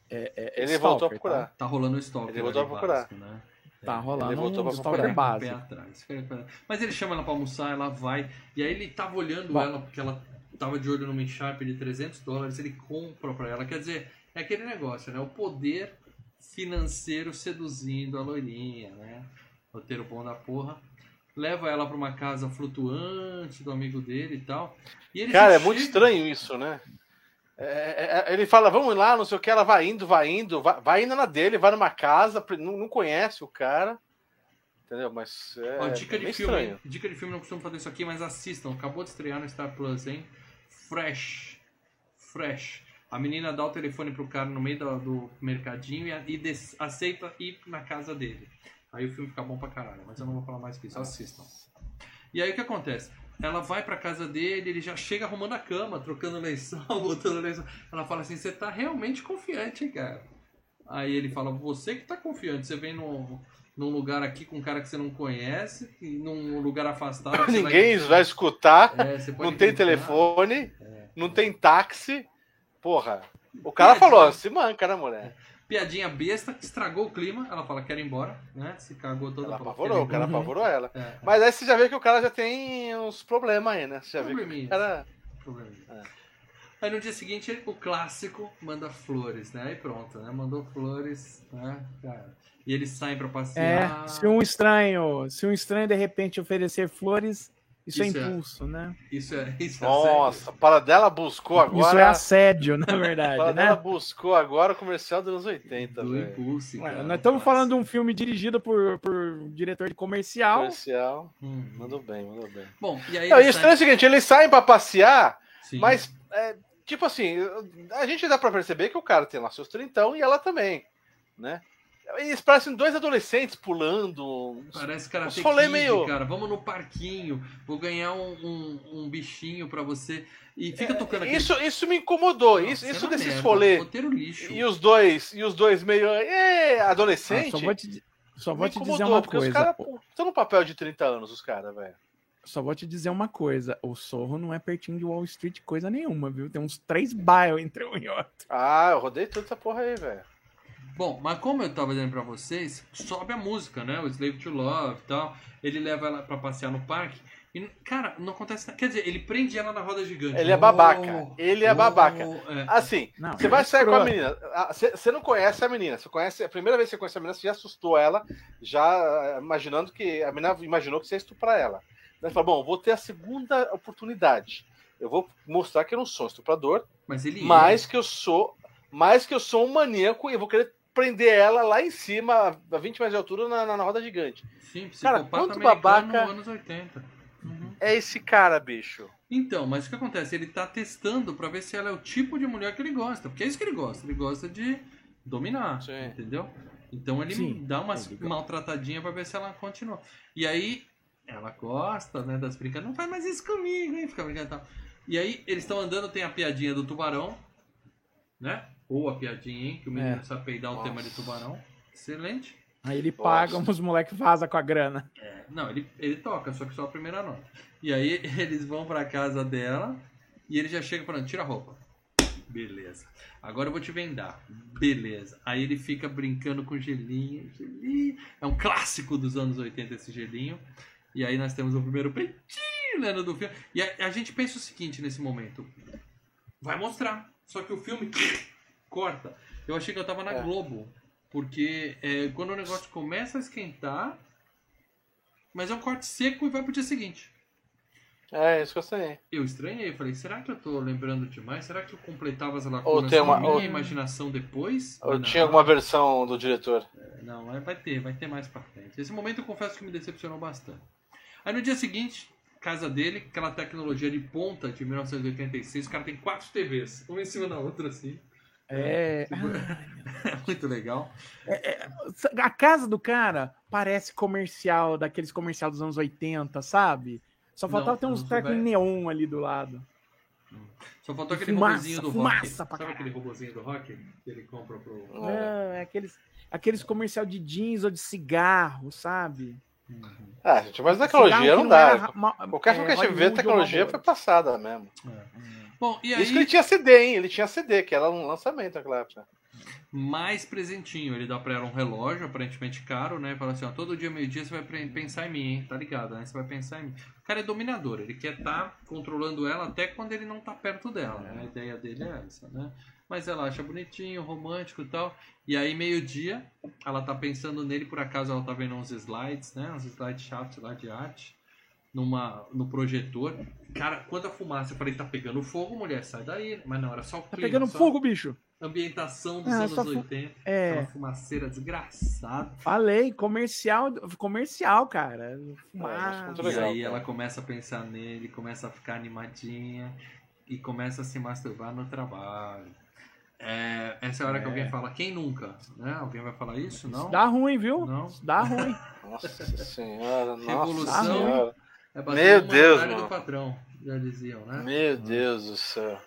é, é, Ele stalker, voltou a tá? procurar. Tá rolando o stalker. Ele voltou a procurar. básico, né? Tá rolando Ele voltou um pra stalker atrás. Mas ele chama ela pra almoçar, ela vai. E aí ele tava olhando Bom. ela, porque ela tava de olho numa Sharp de 300 dólares, ele compra pra ela. Quer dizer, é aquele negócio, né? O poder financeiro seduzindo a loirinha, né? Roteiro bom da porra. Leva ela pra uma casa flutuante do amigo dele e tal. E Cara, é muito estranho isso, né? É, é, é, ele fala, vamos lá, não sei o que, ela vai indo, vai indo, vai, vai indo na dele, vai numa casa, não, não conhece o cara. Entendeu? Mas é, Ó, dica é de filme. estranho. Dica de filme, não costumo fazer isso aqui, mas assistam. Acabou de estrear no Star Plus, hein? Fresh. Fresh. A menina dá o telefone pro cara no meio do, do mercadinho e, e des- aceita ir na casa dele. Aí o filme fica bom pra caralho, mas eu não vou falar mais que isso. Assistam. E aí o que acontece? Ela vai pra casa dele, ele já chega arrumando a cama, trocando lençol, <laughs> botando lençol. Ela fala assim: Você tá realmente confiante, hein, cara? Aí ele fala: Você que tá confiante, você vem num, num lugar aqui com um cara que você não conhece, e num lugar afastado. <laughs> Ninguém vai... vai escutar, É, não tem gritar. telefone, É. não tem táxi. Porra, o cara Piadinha. falou, se manca, né, mulher? Piadinha besta, que estragou o clima. Ela fala: Quero ir embora, né? Se cagou toda Ela apavorou, "Quero o cara embora." apavorou ela. <laughs> É, Mas aí você já vê que o cara já tem uns problemas aí, né? Você já vê que o cara. É. Aí no dia seguinte o clássico manda flores, né? Aí pronto, né? Mandou flores, né? Cara. E eles saem pra É, passear. se um estranho, se um estranho de repente oferecer flores, isso, Isso é é- impulso, né? Isso é <laughs> isso é Nossa, para dela buscou agora. Isso é assédio, na <laughs> para verdade, dela né? buscou agora o comercial dos anos 80, sério. Do impulso. Ué, nós estamos falando de um filme dirigido por, por diretor de comercial. Comercial. Hum. Mandou bem, mandou bem. Bom, e aí Não, eles isso é o seguinte, eles saem pra passear, Sim. mas, é, tipo assim, a gente dá pra perceber que o cara tem lá seus trintão e ela também, né? Eles parecem dois adolescentes pulando. Parece cara rolê meio- cara. Vamos no parquinho. Vou ganhar um, um, um bichinho pra você. E fica tocando aqui. Isso, isso me incomodou. Isso, isso desses rolê. E os dois, e os dois meio é, Ah, adolescente. só vou te, só vou te dizer incomodou, uma porque os coisa. caras estão no papel de 30 anos, os caras, velho. Só vou te dizer uma coisa. O Sorro não é pertinho de Wall Street coisa nenhuma, viu? Tem uns três bairros entre um e outro. Ah, eu rodei toda essa porra aí, velho. Bom, mas como eu tava dizendo pra vocês, sobe a música, né? O Slave to Love e tal. Ele leva ela pra passear no parque. E, cara, não acontece nada. Quer dizer, ele prende ela na roda gigante. Ele é babaca. Ele é oh, babaca. é. Assim, Não, você vai é sair com a menina. ah, Você não conhece a menina. Você conhece. A primeira vez que você conhece a menina, você já assustou ela, já ah, imaginando que. A menina imaginou que você ia estuprar ela. Você fala, bom, vou ter a segunda oportunidade. Eu vou mostrar que eu não sou um estuprador, Mas ele mas que eu sou. Mas que eu sou um maníaco e eu vou querer prender ela lá em cima, a 20 metros de altura, na, na, na roda gigante. é, sim, Cara, quanto americano babaca- nos anos 80. Uhum. É esse cara, bicho. Então, mas o que acontece? Ele tá testando pra ver se ela é o tipo de mulher que ele gosta. Porque é isso que ele gosta. Ele gosta de dominar, Sim. entendeu? Então ele Sim, dá umas ele gosta. maltratadinhas pra ver se ela continua. E aí, ela gosta, né, das brincadeiras. Não faz mais isso comigo, hein? Fica brincando e tal. E aí, eles estão andando, tem a piadinha do tubarão, né? Ou a piadinha, hein? Que o menino É. sabe peidar o Nossa. tema de tubarão. Excelente. Aí ele Gosto. paga, os moleques vaza com a grana. É, não, ele, ele toca, só que só a primeira nota. E aí <laughs> eles vão pra casa dela e ele já chega falando, tira a roupa. Beleza. Agora eu vou te vendar. Beleza. Aí ele fica brincando com gelinho. gelinho. É um clássico dos anos 80 esse gelinho. E aí nós temos o primeiro peitinho né, do filme. E a, a gente pensa o seguinte nesse momento. Vai mostrar. Só que o filme corta. Eu achei que eu tava na É. Globo. Porque é, quando o negócio começa a esquentar, mas é um corte seco e vai pro dia seguinte. É, isso que eu sei. Eu estranhei, falei, será que eu tô lembrando demais? Será que eu completava as lacunas tem uma- minha ou- imaginação depois? Ou Não. tinha alguma versão do diretor? Não, mas vai ter, vai ter mais pra frente. Esse momento eu confesso que me decepcionou bastante. Aí no dia seguinte, casa dele, aquela tecnologia de ponta de 1986, o cara tem quatro TVs, uma em cima da outra assim. É. <laughs> É muito legal. A casa do cara parece comercial, daqueles comercial dos anos 80, sabe? Só faltava Não, ter uns não trecos em souber. neon ali do lado. Só faltou aquele Fumaça, robozinho do fumaça rock. Sabe caralho. aquele robozinho do rock que ele compra pro. Não, é aqueles, aqueles comercial de jeans ou de cigarro, sabe? Ah, gente, mas tecnologia que não dá. é ma- Qualquer filme que a gente vê, tecnologia foi passada mesmo. Bom, e aí. Isso que ele tinha CD, hein? Ele tinha CD, que era um lançamento naquela época. mais presentinho. Ele dá pra ela um relógio, aparentemente caro, né? Fala assim, ó, todo dia, meio-dia, você vai pensar em mim, hein? Tá ligado, né? Você vai pensar em mim. O cara é dominador, ele quer estar controlando ela até quando ele não tá perto dela. né? A ideia dele é essa, né? Mas ela acha bonitinho, romântico e tal. E aí, meio-dia, ela tá pensando nele, por acaso ela tá vendo uns slides, né? Uns slides chatos lá de arte. Numa, no projetor. Cara, quando a fumaça, eu falei, tá pegando fogo, mulher, sai daí. Mas não, era só o Tá clima, pegando só fogo, bicho. ambientação dos Ah, anos só fu- 80. É. Aquela fumaceira desgraçada. Falei, comercial, comercial, cara. É, Fumaça. muito E legal, aí cara. ela começa a pensar nele, começa a ficar animadinha e começa a se masturbar no trabalho. É, essa é a hora que É. alguém fala, quem nunca? Né? Alguém vai falar isso? Não? Dá ruim, viu? Não. Dá ruim. Nossa senhora, nossa Revolução. senhora. É Meu uma Deus, mano. do patrão, já diziam, né? Meu Deus do céu.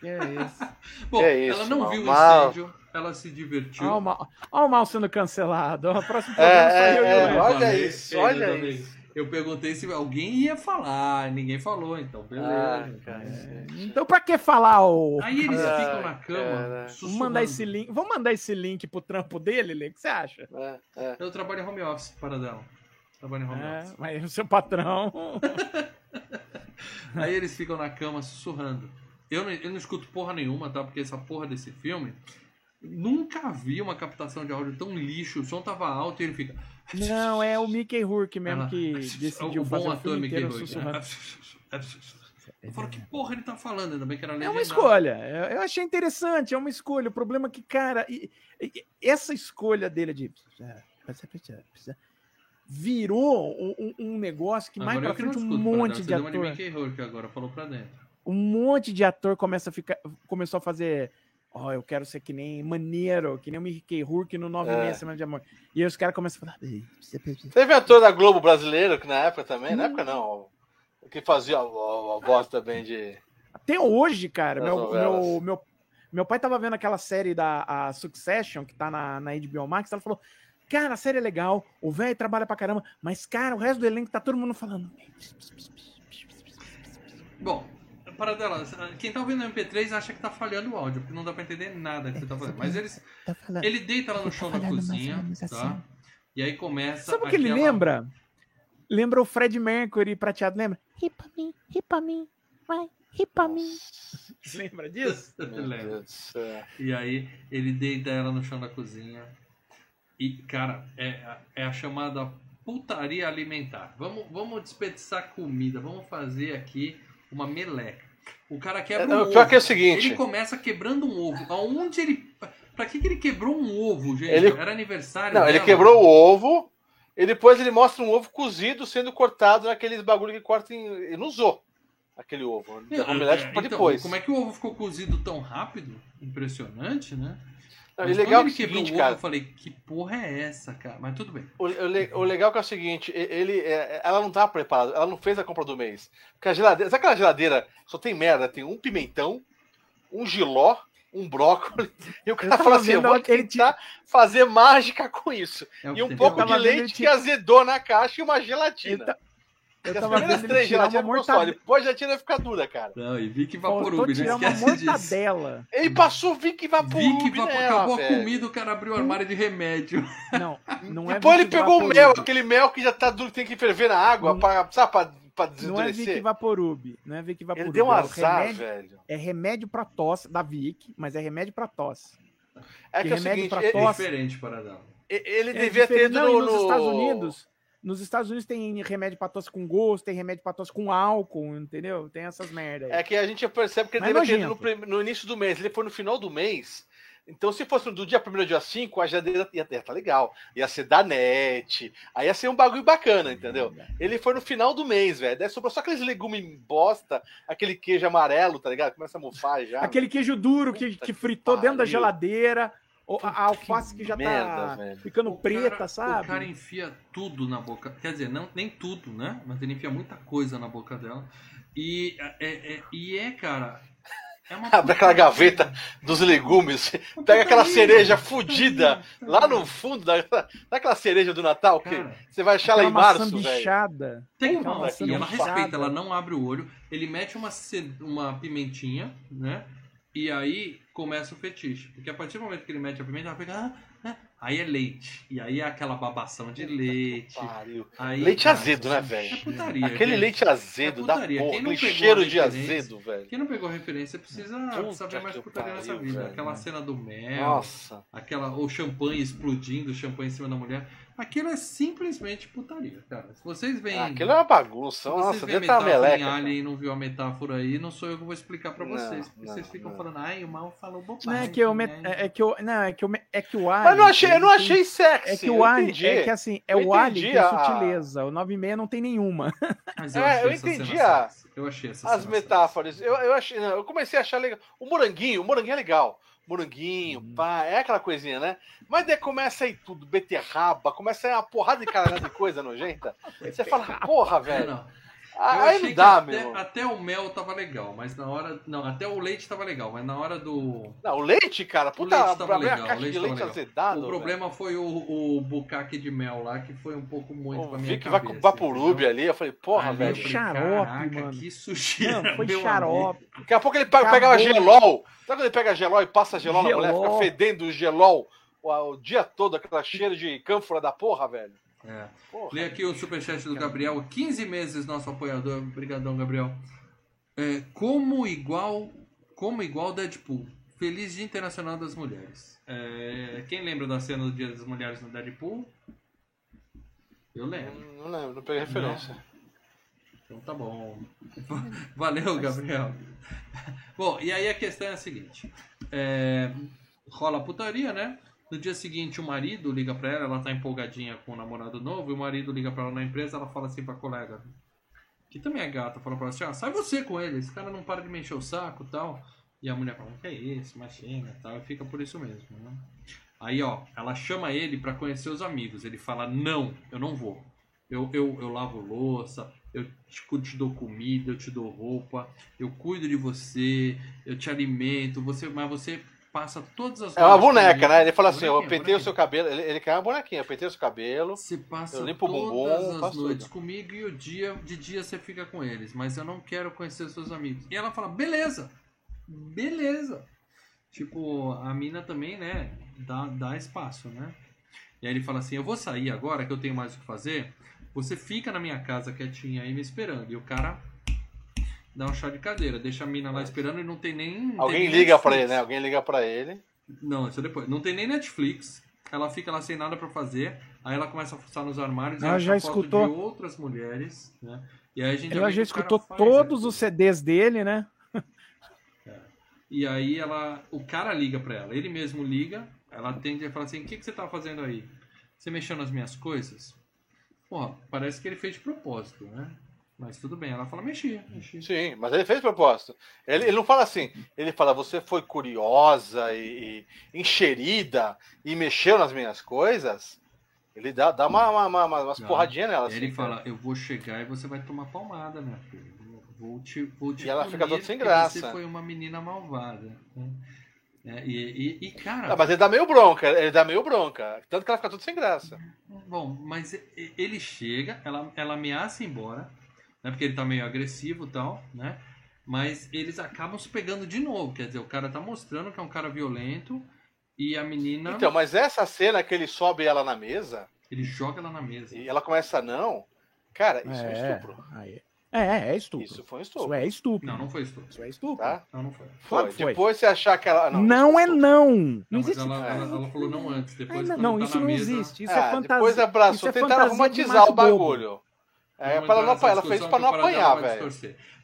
Que é isso? <laughs> Bom, Que é ela isso, não mal- viu o mal. incêndio, ela se divertiu. Olha o, mal, olha o mal sendo cancelado. O próximo programa É, e é, o é. Eu olha isso, olha exatamente. isso. Eu perguntei se alguém ia falar, ninguém falou, então beleza. Ah, cara. Então, pra que falar o. Aí eles Ai, ficam na cama. Vamos mandar esse link. Vamos mandar esse link pro trampo dele, Lê? O que você acha? É, é. Eu trabalho em home office, para dela. Trabalho em home É, office. mas <laughs> o seu patrão. <laughs> Aí eles ficam na cama sussurrando. Eu não, eu não escuto porra nenhuma, tá? Porque essa porra desse filme. Nunca vi uma captação de áudio tão lixo. O som tava alto e ele fica. Não, é o Mickey Rourke mesmo Ela- que <laughs> decidiu o fazer bom o ator filme Mickey Rourke. Eu falo, que porra ele tá falando? Ainda bem que era É legendado. uma escolha. Eu achei interessante, é uma escolha. O problema é que, cara, essa escolha dele de virou um, um- um negócio que mais Agora pra que não frente um monte de ator, Mickey Rourke agora, falou pra dentro. um monte de ator começa a ficar, começou a fazer, ó, eu quero ser que nem maneiro, que nem o Mickey Rourke no 9 É. meses Semana de Amor. E aí os caras começam a falar, "Ei, você perde- Teve ator da Globo brasileiro, que na época também, na época não, que fazia a, a- a voz também de. Até hoje, cara, meu, meu, meu, meu pai tava vendo aquela série da a Succession, que tá na, na HBO Max, ela falou, cara, a série é legal, o velho trabalha pra caramba, mas, cara, o resto do elenco tá todo mundo falando. Bom, para dela, quem tá ouvindo o MP3 acha que tá falhando o áudio, porque não dá pra entender nada que você tá falando. Mas eles, Tá falando. ele deita lá no chão da falando mais ou cozinha, tá? assim. E aí começa. Sabe o que ele lembra? Lembra o Fred Mercury prateado, lembra? Ri pra mim, ri pra mim, vai, ri pra mim. Lembra disso? <laughs> Lembra. E aí ele deita ela no chão da cozinha. E, cara, é, a- é a chamada putaria alimentar. Vamos, vamos desperdiçar comida, vamos fazer aqui uma meleca. O cara quebra É, um não, ovo. pior que é o seguinte. Ele começa quebrando um ovo. Aonde ele. Pra que, que ele quebrou um ovo, gente? Ele- Era aniversário. Não, ele dela. quebrou o ovo e depois ele mostra um ovo cozido sendo cortado naqueles bagulho que corta em. Ele não usou aquele ovo. Não, é, pra então, depois. Como é que o ovo ficou cozido tão rápido? Impressionante, né? Não, Mas legal quando que ele o quebrou seguinte, o ovo, cara. eu falei, que porra é essa, cara? Mas tudo bem. O, o o legal que é o seguinte, ele, é, ela não tá preparada, ela não fez a compra do mês. Porque a geladeira, sabe aquela geladeira só tem merda? Tem um pimentão, um giló, um brócolis, <laughs> e o cara fala assim, eu vou tentar fazer mágica com isso. É E que um pouco de leite ele que tinha- azedou na caixa e uma Ele, gelatina. tá- Eu as tava primeiras vendo ele três uma só, mortadela. depois já tinha ficar dura, cara. Não, e Vic Vaporub, não tirar uma esquece disso. mortadela. Ele passou Vic Vaporub Vic Vapor, nela, acabou a velho. comida, o cara abriu o armário de remédio. Não, não é Depois ele pegou o Vaporub. mel, aquele mel que já tá duro, que tem que ferver na água, Não- pra, sabe, pra, pra Não é. Vic Vaporub. Não é Vic Vaporub. ele deu um é o azar, remédio, velho. É remédio pra tosse, da Vic, mas é remédio pra tosse. É que é o remédio seguinte, pra ele, É tosse. diferente, Paradão. ele É devia ter ido no... nos no- Estados Unidos, nos Estados Unidos tem remédio pra tosse com gosto, tem remédio pra tosse com álcool, entendeu? Tem essas merda aí. É que a gente percebe que ele Mas devia ter ido no, no início do mês. Ele foi no final do mês. Então, se fosse do dia 1 ao dia 5, a geladeira ia estar tá legal. Ia ser da net. Aí ia ser um bagulho bacana, entendeu? Ele foi no final do mês, velho. Daí sobrou só aqueles legumes bosta, aquele queijo amarelo, tá ligado? Começa a mofar já. Aquele queijo duro que, que que fritou dentro da geladeira, a, a alface que já merda, tá velho. ficando O preta, cara- sabe? O cara enfia tudo na boca. Quer dizer, não, nem tudo, né? Mas ele enfia muita coisa na boca dela. E é, é, e é cara. É uma <laughs> Abre aquela gaveta dos legumes, pega aquela cereja fudida lá no fundo da, daquela cereja do Natal que Cara, você vai achar lá em março, velho. bichada. Tem uma, maçã e ela respeita, ela não abre o olho. Ele mete uma, ce- uma pimentinha, né? E aí começa o fetiche. Porque a partir do momento que ele mete a pimenta, ela fica. Ah, ah, aí é leite. E aí é aquela babação de leite. Aí, Leite cara, azedo, né, É velho? putaria. Aquele gente. leite azedo É da porra, Quem não aquele pegou cheiro de azedo, velho. Quem não pegou a referência precisa Puta saber mais putaria nessa pariu, vida. velho. Aquela cena do mel, Nossa. aquela, o champanhe explodindo, o champanhe em cima da mulher. Aquilo é simplesmente putaria, cara. Se vocês veem. Aquilo é uma bagunça. Nossa, vê a deve estar uma metáfora meleca. Alien e não viu a metáfora aí, não sou eu que vou explicar pra Não, vocês. porque não, vocês ficam não. falando, ai, o mal falou bobagem. Não é que eu, né?" é, é que eu, não, é que eu, é que o Alien. Mas não achei, eu não tem- achei sexy. É que eu o Alien, é que assim, é Eu o Alien a- sutileza. O 96 não tem nenhuma. <laughs> Mas É, eu achei essa entendi a- sexy. Eu achei essa As metáforas. Eu, eu, achei, não, eu comecei a achar legal. O moranguinho, o moranguinho é legal. Moranguinho, Uhum. pá, é aquela coisinha, né? Mas daí começa aí tudo, beterraba, começa aí uma porrada de cara de coisa nojenta. <laughs> Você fala, porra, velho. não. Eu Aí achei não dá, que até, meu. até o mel tava legal, mas na hora. Não, até o leite tava legal, mas na hora do. Não, o leite, cara, puta, leite tava mim a legal, o caixa leite leite legal. azedado. o problema foi o, o bucaque de mel lá, que foi um pouco muito velho. pra Eu minha vi que vai cabeça. com vaporub entendeu? ali. Eu falei, porra, eu velho. falei, Xarope, "Caraca, mano." Que sujeira, Não, foi meu xarope. Daqui a pouco ele pega, Acabou. pegava gelol. Sabe quando ele pega gelol e passa gelol, na mulher, fica fedendo o gelol o, o dia todo, aquela cheiro de cânfora da porra, velho. É. Porra. Lê aqui o superchat do Gabriel, 15 meses nosso apoiador, obrigadão Gabriel. É, como igual, como igual Deadpool, feliz Dia Internacional das Mulheres. É, quem lembra da cena do Dia das Mulheres no Deadpool? Eu lembro. Não lembro, não peguei referência. Então tá bom. <laughs> Valeu, Gabriel. Bom, e aí a questão é a seguinte: é, rola putaria, né? No dia seguinte, o marido liga pra ela, ela tá empolgadinha com o namorado novo, e o marido liga pra ela na empresa, ela fala assim pra colega, que também é gata, fala pra ela assim: ah, sai você com ele, esse cara não para de me encher o saco tal. E a mulher fala: que é isso, e tal, e fica por isso mesmo, né? Aí, ó, ela chama ele pra conhecer os amigos. Ele fala: Não, eu não vou. Eu, eu, eu lavo louça, eu te, te dou comida, eu te dou roupa, eu cuido de você, eu te alimento, você, mas você passa todas as É uma boneca, né? Ele fala assim, eu pentei o seu cabelo. Ele, ele quer uma bonequinha, eu pentei o seu cabelo. Você passa Eu limpo o todas bumbum, as noites tudo. comigo e o dia de dia você fica com eles, mas eu não quero conhecer seus amigos. E ela fala, beleza, beleza. Tipo, a mina também, né, dá, dá espaço, né? E aí ele fala assim, eu vou sair agora que eu tenho mais o que fazer, você fica na minha casa quietinha aí me esperando. E o cara dá um chá de cadeira, deixa a mina lá esperando e não tem nem... não tem Alguém nem liga pra Netflix. ele, né? Alguém liga pra ele. Não, isso é depois. Não tem nem Netflix. Ela fica lá sem nada pra fazer. Aí ela começa a fuçar nos armários. e Ela acha já foto escutou- de outras mulheres, né? E aí a gente Ela já cara escutou faz todos aquilo. os CDs dele, né? E aí ela, o cara liga pra ela. Ele mesmo liga. Ela atende e fala assim: "O que que você tá fazendo aí? Você mexeu nas minhas coisas?" Porra, parece que ele fez de propósito, né? Mas tudo bem. Ela fala: "Mexi, mexi." Sim, mas ele fez propósito. Ele, ele não fala assim, ele fala, você foi curiosa e, e encherida e mexeu nas minhas coisas. Ele dá, dá uma, uma, uma- umas porradinhas nela. Assim, ele fala: "Eu vou chegar e você vai tomar palmada, minha filha." Vou te, vou te E ela fica toda sem graça. Você foi uma menina malvada. né? É, e, e, e, cara, Ah, mas ele dá meio bronca, ele dá meio bronca. Tanto que ela fica tudo sem graça. bom, mas ele chega, ela, ela ameaça ir embora, né? Porque ele tá meio agressivo e tal, né? Mas eles acabam se pegando de novo. Quer dizer, o cara tá mostrando que é um cara violento e a menina. Então, mas essa cena que ele sobe ela na mesa Ele joga ela na mesa. e ela começa não, cara, isso é, um É, estupro. aí. É, é estupro. Isso foi um Isso estupro, é estupro. Não, não foi estupro. Isso é estupro. tá? Não, não foi. Claro Foi. que foi. Depois você achar que ela Não, não, é não. Não, Não, mas existe. ela, ela, ela falou não antes. Depois, Ah, não, não, tá isso na não mesa, existe. Isso Ah, é fantasia. depois abraçou, isso é tentaram fantasia de romantizar macho o bagulho. É, Vamos pra ela não apanhar, ela fez isso pra não apanhar, velho.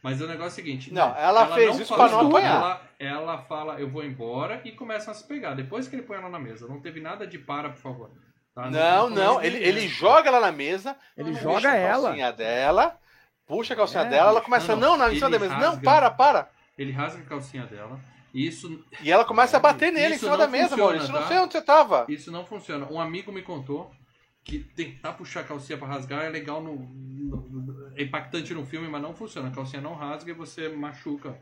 Mas o negócio é o seguinte. Não, né, ela fez isso fala pra não apanhar. Ela, ela fala, eu vou embora e começam a se pegar. Depois que ele põe ela na mesa. Não teve nada de para, por favor. Tá? Não, não, começa ele, ele joga ela na mesa, Ele puxa joga a ela. calcinha dela, puxa a calcinha É, dela, ela começa, não, não, não, não, em cima ele da mesa, não, rasga. para, para. Ele rasga a calcinha dela. E isso, E ela começa a bater nele em Isso cima não da mesa, funciona, Maurício. Não tá? sei onde você tava. isso não funciona. Um amigo me contou que tentar puxar a calcinha pra rasgar é legal no, no- é impactante no filme, mas não funciona. A calcinha não rasga e você machuca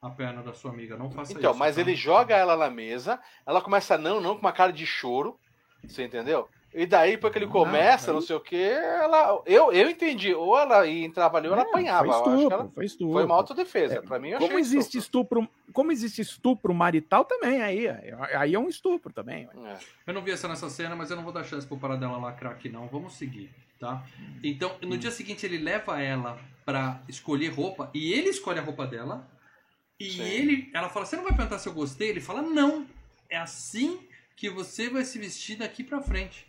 a perna da sua amiga. Não faça Então, isso. mas tá? ele joga ela na mesa, ela começa não, não, com uma cara de choro. Você entendeu? E daí, depois que ele começa, não sei o que, ela. Eu, eu entendi. Ou ela ia entrar ali ou ela É, apanhava. Foi Eu acho que estupro, ela foi estupro. foi uma autodefesa. É, pra mim, eu Como achei existe estupro. estupro, como existe estupro marital também, aí, aí é um estupro também. É. Eu não vi essa nessa cena, mas eu não vou dar chance pro Paradela lacrar aqui, não. Vamos seguir, tá? Então, no dia seguinte, ele leva ela pra escolher roupa e ele escolhe a roupa dela. E Sim. ele, ela fala: Você não vai perguntar se eu gostei? Ele fala: Não, é assim que você vai se vestir daqui pra frente.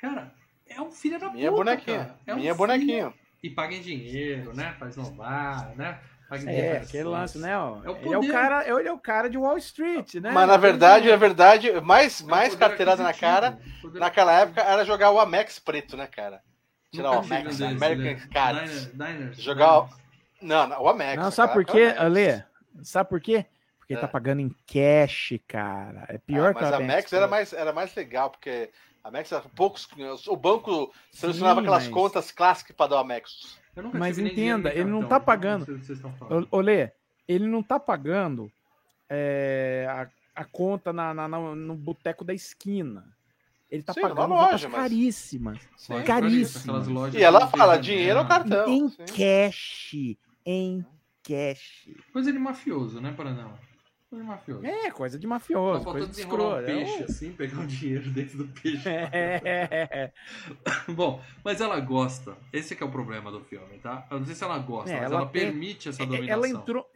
Cara, é um filho da Minha puta. bonequinha. cara. É um Minha filho- bonequinha. E paga em dinheiro, né? Faz novar, né? É, aquele lance, né? Ó, É o ele, é o cara, ele é o cara de Wall Street, né? Mas na verdade, na verdade, mais, É o mais carteirada na cara, naquela época, era jogar o Amex preto, né, cara? Tirar o Amex, um American né? Cards. Diner- Diners, Jogar o- diners. Não, não, o Amex. Não, sabe por quê, o Ale? Sabe por quê? Porque ele É. tá pagando em cash, cara. É pior Ah, que mas o a Amex era mais, era mais legal, porque Amex era poucos. O banco selecionava Sim, aquelas mas- contas clássicas para dar o Amex. Mas entenda, ele não cartão, tá pagando. Olê, ele não tá pagando é, a, a conta na, na- na- no boteco da esquina. Ele tá Sim, pagando loja, mas- caríssimas. Sim, lojas E ela fala, dinheiro né? ou cartão? em sim. cash. Em cash. Coisa de mafioso, né, Paranela? Coisa de mafioso. É, coisa de mafioso. faltou Coisa de um escroto. É, peixe assim, pegar o dinheiro dentro do peixe. É, <laughs> Bom, mas ela gosta. Esse que é o problema do filme, tá? Eu não sei se ela gosta, É, mas ela ela, permite essa É, dominação. ela entrou.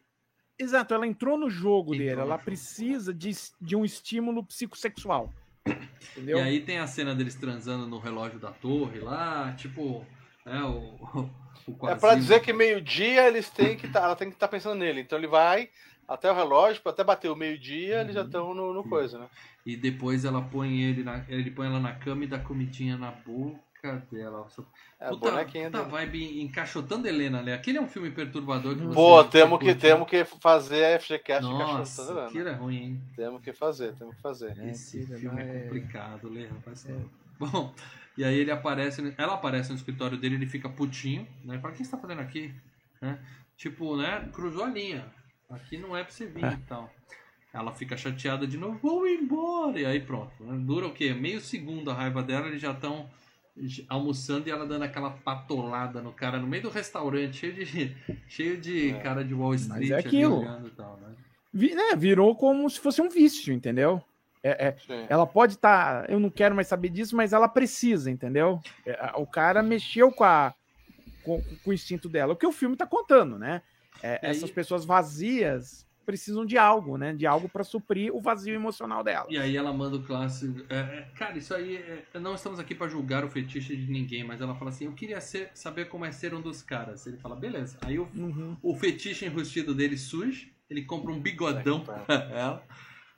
Exato, ela entrou no jogo Entrou dele. no Ela jogo. precisa de, de um estímulo psicossexual. <coughs> Entendeu? E aí tem a cena deles transando no relógio da torre lá, tipo, né, o, o, o É pra dizer que meio-dia eles têm que tá, ela tem que estar pensando nele. Então ele vai até o relógio, até bater o meio-dia, eles já Uhum. estão no, no coisa, né? E depois ela põe ele, na, ele põe ela na cama e dá comidinha na boca dela. É puta, bonequinha puta dele. vibe encaixotando Helena, né? Aquele é um filme perturbador que. Pô, você temos que, temos que fazer a FGCast Nossa, encaixotando, aquilo né? é ruim, hein? Temos que fazer, temos que fazer. É, Esse filme é é- complicado, Lê, rapaz. Bom, e aí ele aparece, ela aparece no escritório dele, ele fica putinho, né? Fala, o que você tá fazendo aqui? Né? Tipo, né? Cruzou a linha. Aqui não é pra você vir É. e tal. Ela fica chateada de novo, vou embora. E aí pronto. né? Dura o quê? Meio segundo a raiva dela, eles já estão almoçando e ela dando aquela patolada no cara no meio do restaurante, cheio de, <laughs> cheio de É. cara de Wall Street é ali aquilo. olhando e tal, né? Vi- né, virou como se fosse um vício, entendeu? É, é- ela pode estar. eu não quero mais saber disso, mas ela precisa, entendeu? É, o cara mexeu com, a, com, com o instinto dela. O que o filme tá contando, né? É, aí- essas pessoas vazias precisam de algo, né? De algo para suprir o vazio emocional dela. E aí ela manda o clássico. é, é, cara, isso aí. é- não estamos aqui pra julgar o fetiche de ninguém, mas ela fala assim: eu queria ser- saber como é ser um dos caras. Ele fala, beleza. Aí o, Uhum. o fetiche enrustido dele surge, ele compra um bigodão pra ela.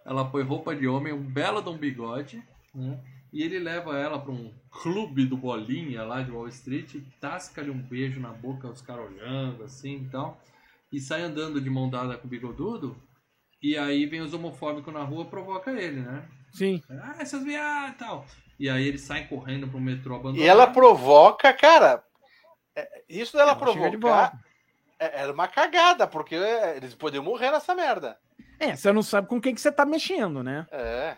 Ela põe roupa de homem, um belo de um bigode, né? E ele leva ela pra um clube do Bolinha lá de Wall Street, tasca-lhe um beijo na boca, os caras olhando assim e tal. E sai andando de mão dada com o bigodudo. E aí vem os homofóbicos na rua provoca ele, né? Sim. Ah, essas viadas e tal. E aí ele sai correndo pro metrô abandonado. E ela provoca, cara. é, Isso dela Ela de provocar volta. é- era uma cagada, porque é, eles podiam morrer nessa merda. É, você não sabe com quem que você tá mexendo, né? É.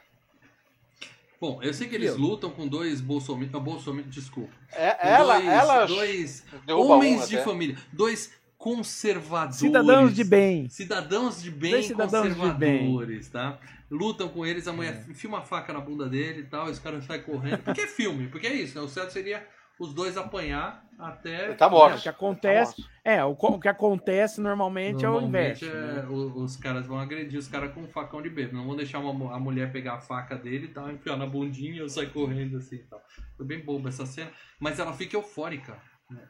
Bom, eu sei que eles lutam com dois bolsominions. Bolsominions, desculpa. É, ela, dois, ela dois homens de família. Dois conservadores. Cidadãos de bem. Cidadãos de bem cidadãos de conservadores, tá? Lutam com eles, a mulher É. enfia uma faca na bunda dele e tal, e os caras saem correndo. Porque é filme, porque é isso, né? O certo seria os dois apanhar até. Ele tá É, morto. o que acontece, é, o, o que acontece normalmente, é o Normalmente inverso. é, né? o- os caras vão agredir os caras com um facão de bebê. Não vão deixar uma a mulher pegar a faca dele e tal, enfiar na bundinha e eu sair correndo assim e tal. Foi bem boba essa cena, mas ela fica eufórica.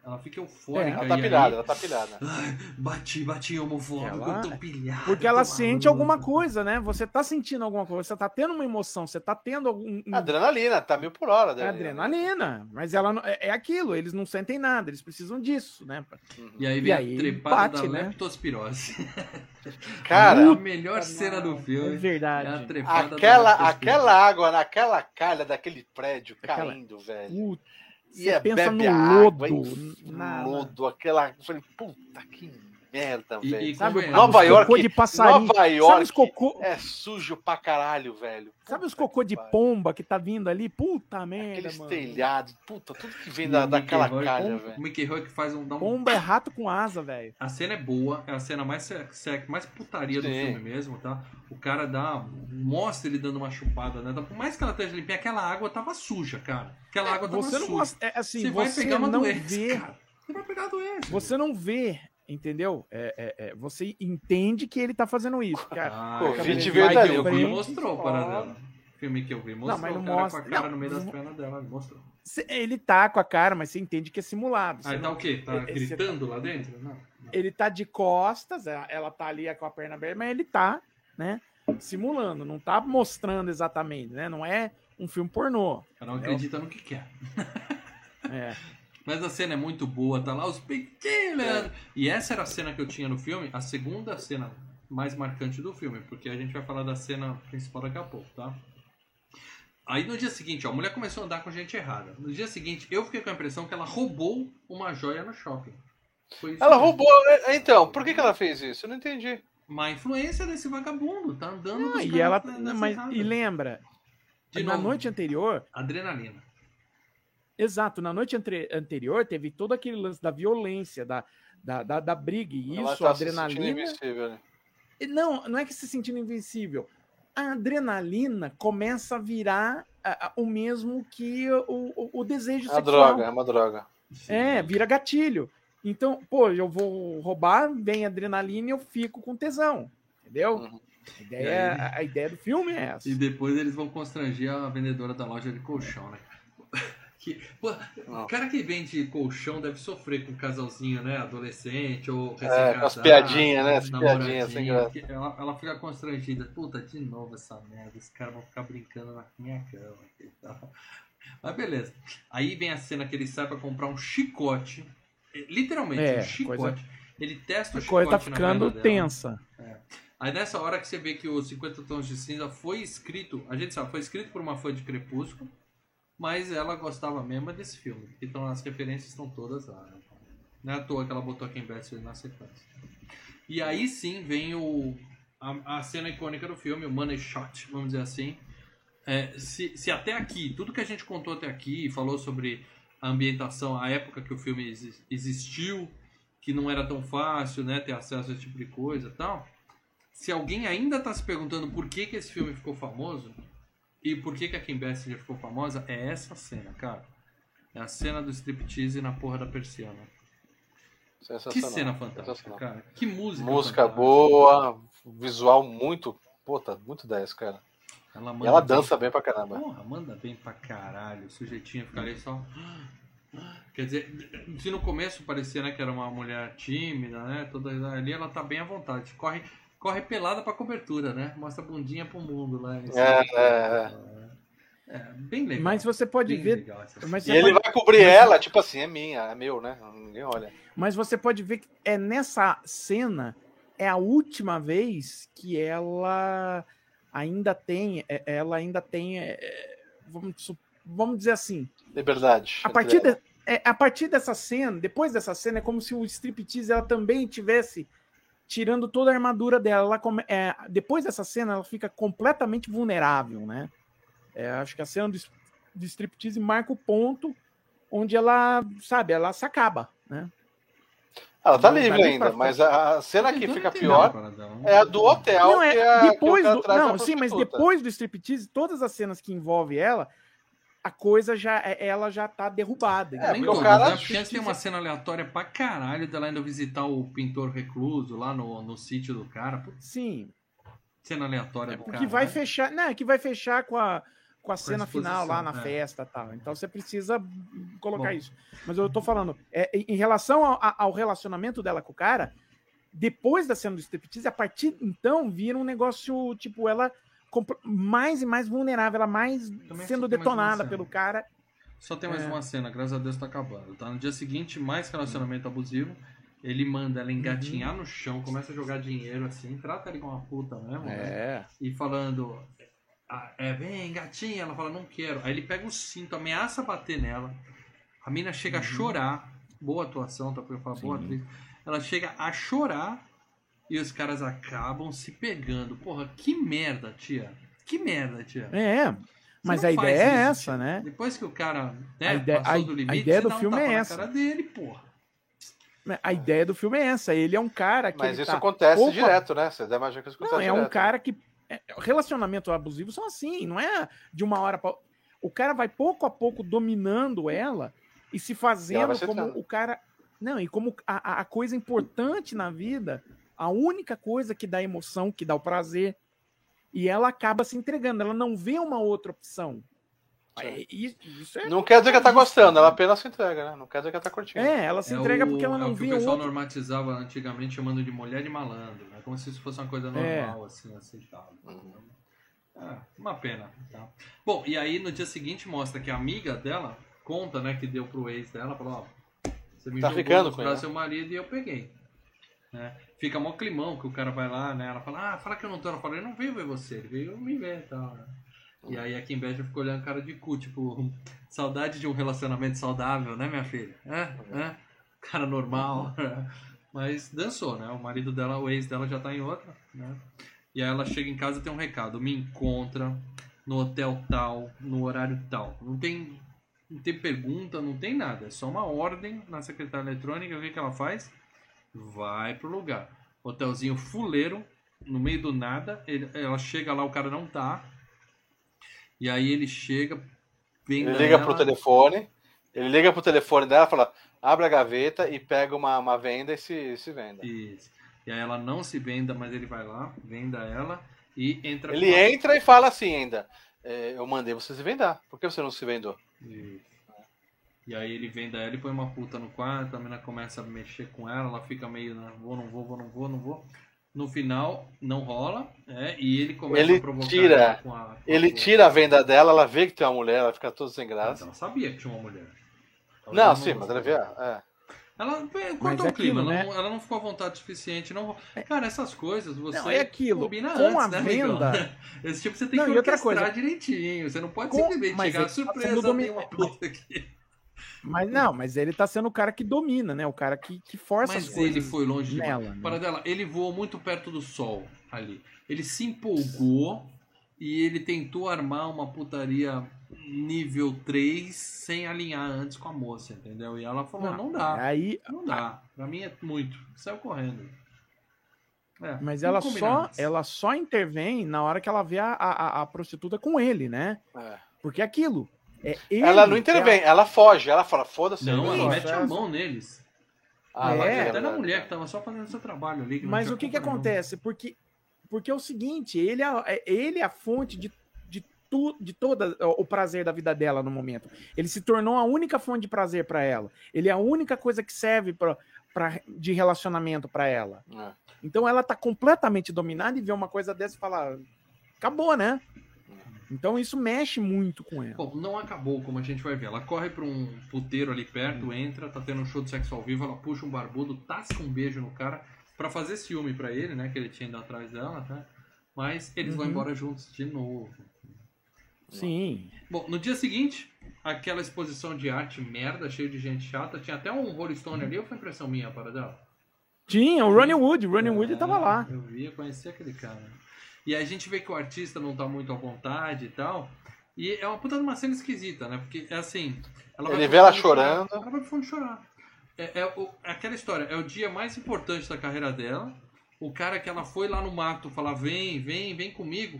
Ela fica eufórica. Ela e tá aí- pilhada, ela tá <laughs> pilhada. Ai, bati, bati homofóbico, Ela- eu tô pilhado. Porque ela tô sente maluco. alguma coisa, né? Você tá sentindo alguma coisa, você tá tendo uma emoção, você tá tendo algum. um- Adrenalina, tá mil por hora. é adrenalina, mas ela não- é, é aquilo, eles não sentem nada, eles precisam disso, né? Uhum. E aí E vem aí a trepada bate, da né? leptospirose. <laughs> Cara, a melhor cena do É filme é a verdade. trepada aquela, aquela água naquela calha daquele prédio Aquela- caindo, velho. Puta, E você é, pensa no água, lodo. e na- lodo, aquela. Eu falei, puta que merda, E- velho. e Sabe, Nova York- cocô de passarinho. Nova Sabe os York cocô, é sujo pra caralho, velho. sabe os cocô de pomba que tá vindo ali? Puta merda, Aqueles mano. telhados, puta, tudo que vem E da, o daquela Rourke- calha, O velho. Mickey Rourke faz um, um Pomba é rato com asa, velho. A cena é boa, é a cena mais sec, sec- mais putaria do Sim. filme mesmo, tá? O cara dá. Mostra ele dando uma chupada, né? Por mais que ela esteja limpinha, aquela água tava suja, cara. Aquela água tava Você não suja. gosta. É, assim, você vai você pegar uma não doença, vê. cara. Você vai pegar a doença. Você não vê, entendeu? É, é, é, você entende que ele tá fazendo isso. <laughs> Cara. Ah, Pô, vídeo filme verdade, que eu vi mostrou para dela. O filme que eu vi mostrou mas não o cara mostra. com a cara Não, no meio das não- pernas dela. Mostrou. Cê- Ele tá com a cara, mas você entende que é simulado. Aí tá não- o quê? Tá Esse- gritando lá dentro? Não. Ele tá de costas, ela ela tá ali com a perna aberta, mas ele tá, né? Simulando, não tá mostrando exatamente, né? Não é um filme pornô. Cada um acredita no que quer. É. <laughs> Mas a cena é muito boa, tá lá os pequenos. É. E essa era a cena que eu tinha no filme, a segunda cena mais marcante do filme, porque a gente vai falar da cena principal daqui a pouco, tá? Aí no dia seguinte, ó, a mulher começou a andar com gente errada. No dia seguinte, eu fiquei com a impressão que ela roubou uma joia no shopping. Foi isso Ela roubou. é, Então, por que, que ela fez isso? Eu não entendi. Uma influência desse vagabundo, tá andando Ah, e ela. Mas, errada. e lembra, De na novo, noite anterior, adrenalina. Exato, na noite anterior teve todo aquele lance da violência, da, da, da, da briga, e ela isso, tá a se sentindo adrenalina. invencível, né? E Não, não é que se sentindo invencível. A adrenalina começa a virar a- a- o mesmo que o, o, o desejo É uma sexual. droga, é uma droga. É, vira gatilho. Então, pô, eu vou roubar, vem adrenalina e eu fico com tesão. Entendeu? Uhum. A, ideia, a, a ideia do filme é essa. E depois eles vão constranger a vendedora da loja de colchão, né? Que, pô, Não. cara que vende colchão deve sofrer com um casalzinho, né? Adolescente ou É, com as recém-casado, piadinhas, né? As piadinhas sem graça. Ela, ela fica constrangida. Puta, de novo essa merda. Os caras vão ficar brincando na minha cama. e tal. Mas beleza. Aí vem a cena que ele sai pra comprar um chicote. É, Literalmente, É, um chicote. coisa- Ele testa o A chicote coisa tá ficando tensa. Aí nessa hora que você vê que o 50 Tons de Cinza foi escrito, a gente sabe, foi escrito por uma fã de Crepúsculo, mas ela gostava mesmo desse filme. Então as referências estão todas lá. né? Não é à toa que ela botou em Betsy na sequência. E aí sim vem o, a, a cena icônica do filme, o Money Shot, vamos dizer assim. É, se, se até aqui, tudo que a gente contou até aqui, falou sobre a ambientação, a época que o filme exi- existiu, que não era tão fácil né, ter acesso a esse tipo de coisa tal. Se alguém ainda está se perguntando por que, que esse filme ficou famoso e por que, que a Kim Basinger ficou famosa, é essa cena, cara. É a cena do striptease na porra da persiana. Que cena fantástica, cara. Que música. Música fantástica. boa, visual muito. Puta, muito 10, cara. Ela E manda ela bem. dança bem pra caramba. Porra, manda bem pra caralho. O sujeitinho fica ali só. Quer dizer, se no começo parecia né, que era uma mulher tímida, né? Toda ali ela tá bem à vontade. Corre, corre pelada pra cobertura, né? Mostra a bundinha pro mundo lá. É, é, É, bem legal. Mas você pode Bem ver. Mas E ele pode, vai cobrir ela, tipo assim, é minha, é meu, né? Ninguém olha. mas você pode ver que é nessa cena é a última vez que ela ainda tem. é- Ela ainda tem. é, é, Vamos, vamos dizer assim. Liberdade. A partir, de- é, a partir dessa cena, depois dessa cena, é como se o striptease ela também tivesse tirando toda a armadura dela. Ela come- é, depois dessa cena, ela fica completamente vulnerável, né? É, acho que a cena do, striptease marca o ponto onde ela, sabe, ela se acaba, né? Ela tá Não, livre ainda, pra- mas a cena que fica pior é a do hotel, Não, é, que, a, depois que o do, não, a sim, mas depois do striptease, todas as cenas que envolvem ela, a coisa já, é- ela já tá derrubada. É, porque o cara- né? Porque tem uma cena aleatória pra caralho dela indo visitar o pintor recluso lá no, no sítio do cara. Putz, Sim, cena aleatória do porque cara. vai fechar, né, que vai fechar com a, com a cena final lá na é. festa e tal. Então você precisa colocar Bom. isso. Mas eu tô falando, é, em relação ao, ao relacionamento dela com o cara, depois da cena do striptease, a partir então vira um negócio, tipo, ela mais e mais vulnerável, ela mais sendo mais detonada pelo cara. Só tem mais É. uma cena, graças a Deus tá acabando. Tá? No dia seguinte, mais relacionamento abusivo. Ele manda ela engatinhar Uhum. no chão, começa a jogar dinheiro assim, trata ele como uma puta mesmo, né? É. E falando, ah, é, vem, gatinha. Ela fala, não quero. Aí ele pega o cinto, ameaça bater nela. A mina chega a chorar. Boa atuação, tá? Porque eu falo, boa Uhum. Atriz. Ela chega a chorar e os caras acabam se pegando. Porra, que merda, tia. Que merda, tia. É. Mas Você a ideia é isso, essa, tia. né? Depois que o cara né, A ideia- passou a- do a limite, ideia você do dá um filme tapa é na essa. cara dele, porra. A ideia do filme é essa. Ele é um cara que. Mas isso tá acontece pouco- direto, né? Você dá imagina que isso acontece Não, é um direto. cara que. é, relacionamento abusivo são assim, não é de uma hora pra. O cara vai pouco a pouco dominando ela e se fazendo como o cara. Não, e como a, a- a coisa importante na vida, a única coisa que dá emoção, que dá o prazer. E ela acaba se entregando, ela não vê uma outra opção. É, isso é Não quer dizer que ela tá gostando, ela apenas se entrega, né? Não quer dizer que ela tá curtindo. É, ela se É entrega o- porque ela é não o que vê o pessoal outro. normatizava antigamente chamando de mulher de malandro, né? Como se isso fosse uma coisa É. normal, assim, aceitável. É, uma pena. Tá? Bom, e aí no dia seguinte mostra que a amiga dela conta, né, que deu pro ex dela, falou, ó, você me Tá jogou ficando com do seu marido e eu peguei. Né? Fica mó climão que o cara vai lá, né? Ela fala, ah, fala que eu não tô. Ela fala, ele não veio ver você, ele veio me ver e tal. né? E aí a Kim Bad ficou olhando cara de cu, tipo, <laughs> saudade de um relacionamento saudável, né, minha filha? É, é, cara normal. Mas dançou, né? O marido dela, o ex dela já tá em outra, né? E aí ela chega em casa e tem um recado, me encontra no hotel tal, no horário tal. Não tem, não tem pergunta, não tem nada. É só uma ordem na secretária eletrônica. O que, que ela faz? Vai pro lugar. Hotelzinho fuleiro, no meio do nada. ele- ela chega lá, o cara não tá. E aí ele chega, vem Ele liga ela, pro telefone, ele liga pro telefone dela fala, abre a gaveta e pega uma, uma venda e se, se venda. Isso. E aí ela não se venda, mas ele vai lá, venda ela e entra Ele entra e fala assim ainda, "É, eu mandei você se vendar, por que você não se vendou? Isso. E aí ele venda ela e põe uma puta no quarto, a menina começa a mexer com ela, ela fica meio, né, vou, não vou, vou, não vou, não vou. No final, não rola, é, e ele começa Ele a provocar tira- ela com a, com a Ele puta. tira a venda dela, ela vê que tem uma mulher, ela fica toda sem Mas graça. Ela sabia que tinha uma mulher. Ela Não, sim, mas ela vê, é. Ela é, Mas cortou é o clima, aquilo, ela, né? não, ela não ficou à vontade o suficiente. Não... Cara, essas coisas você Não, é aquilo. combina Com antes, a né, amigão? venda- <laughs> Esse tipo você tem Não, que outra orquestrar coisa- direitinho. Você não pode Com- simplesmente mas chegar ele tá sendo surpresa, domi- tem uma puta aqui. Mas não, mas ele tá sendo o cara que domina, né? O cara que, que força Mas as coisas ele foi longe nela. né? Para dela, ele voou muito perto do sol ali. Ele se empolgou e ele tentou armar uma putaria nível 3 sem alinhar antes com a moça, entendeu? E ela falou, não, dá, Aí, não dá. Pra mim é muito. Saiu correndo. É, mas ela só, antes. ela só intervém na hora que ela vê a, a, a prostituta com ele, né? é. Porque é aquilo. É ele, Ela não é intervem, ela foge, ela fala, foda-se. Não, ela vou. mete a mão neles. Ah, É. mas Até na mulher que tava só fazendo seu trabalho ali. que não Mas o que que acontece? Porque, porque é o seguinte, ele é, é- ele é a fonte de, de, tu, de todo o prazer da vida dela no momento. Ele se tornou a única fonte de prazer pra ela. Ele é a única coisa que serve pra, pra, de relacionamento pra ela. É. Então ela tá completamente dominada e vê uma coisa dessa e fala, acabou, né? Então isso mexe muito com ela. Bom, não acabou, como a gente vai ver. Ela corre pra um puteiro ali perto, entra, tá tendo um show de sexo ao vivo, ela puxa um barbudo, tasca um beijo no cara pra fazer ciúme pra ele, né? Que ele tinha ido atrás dela, tá? Mas eles vão Uhum. embora juntos de novo. Sim. Bom, no dia seguinte, aquela exposição de arte merda, cheio de gente chata, tinha até um Rolling Stone ali, ou foi impressão minha para dela? Tinha, o Ronnie Wood, o Ronnie Wood É, tava lá. Eu vi, eu conheci aquele cara. E aí a gente vê que o artista não tá muito à vontade e tal. E é uma puta de uma cena esquisita, né? Porque é assim. Ela Ele vê ela fundo chorar, chorando. Ela vai pro fundo chorar. É, é o- é aquela história, é o dia mais importante da carreira dela. O cara que ela foi lá no mato falar, vem, vem, vem comigo.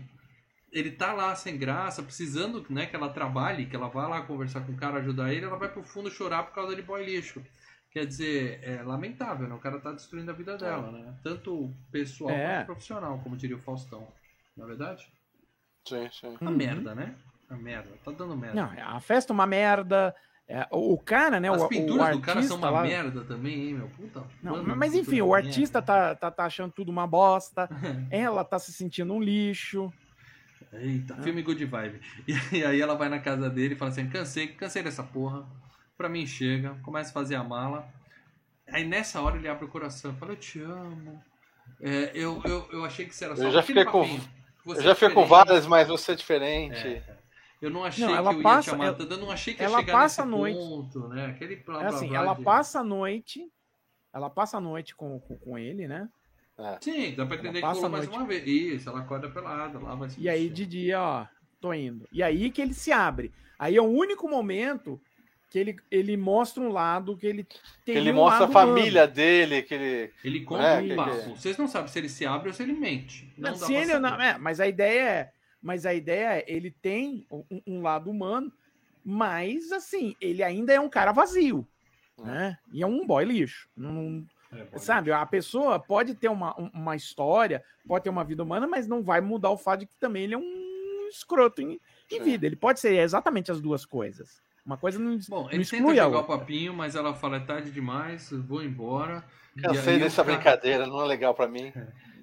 Ele tá lá sem graça, precisando né, que ela trabalhe, que ela vá lá conversar com o cara, ajudar ele, ela vai pro fundo chorar por causa de boy lixo. Quer dizer, é lamentável, né? O cara tá destruindo a vida dela, né? Tanto pessoal É. quanto profissional, como diria o Faustão. Na verdade? Sim, sim. Uma Uhum. merda, né? Uma merda. Tá dando merda. Não, a festa é uma merda. é, o, o cara, né? As o, pinturas o do cara artista são uma lá- merda também, hein, meu? Puta. Não, mano, mas enfim, pintura o artista tá, tá, tá achando tudo uma bosta. <laughs> Ela tá se sentindo um lixo. Eita, filme good vibe. E aí ela vai na casa dele e fala assim: cansei, cansei dessa porra. Pra mim chega, começa a fazer a mala. Aí nessa hora ele abre o coração, fala: Eu te amo. É, eu, eu, eu achei que você era só Eu já fiquei com- papinho. Você Eu já é fiquei com várias, mas você é diferente. É. Eu não achei Não, ela que eu passa- ia te amar ela- eu não achei que ia ela chegar passa a noite. ponto, né? Aquele blá, É blá, assim, blá ela de- passa a noite. Ela passa a noite com, com, com ele, né? Sim, dá pra entender que passa mais noite. uma vez. Isso, ela acorda pelada lá, vai se E aí de dia, ó, tô indo. E aí que ele se abre. Aí é o único momento que ele, ele mostra um lado que ele tem. Que ele um mostra a família humano. dele, que ele. Ele conta É, um que- papo. que- Vocês não sabem se ele se abre ou se ele mente. Não, Não, se ele não, é, mas a ideia é, mas a ideia é, ele tem um, um lado humano, mas assim, ele ainda é um cara vazio, É. né? E é um boy lixo. Não, É, sabe, a pessoa pode ter uma, um- uma história, pode ter uma vida humana, mas não vai mudar o fato de que também ele é um escroto em, em Sim. vida. Ele pode ser exatamente as duas coisas. Uma coisa não, Bom, não ele tenta jogar o papinho, mas ela fala, é tarde demais, eu vou embora. Cansei dessa cara- brincadeira, não é legal pra mim.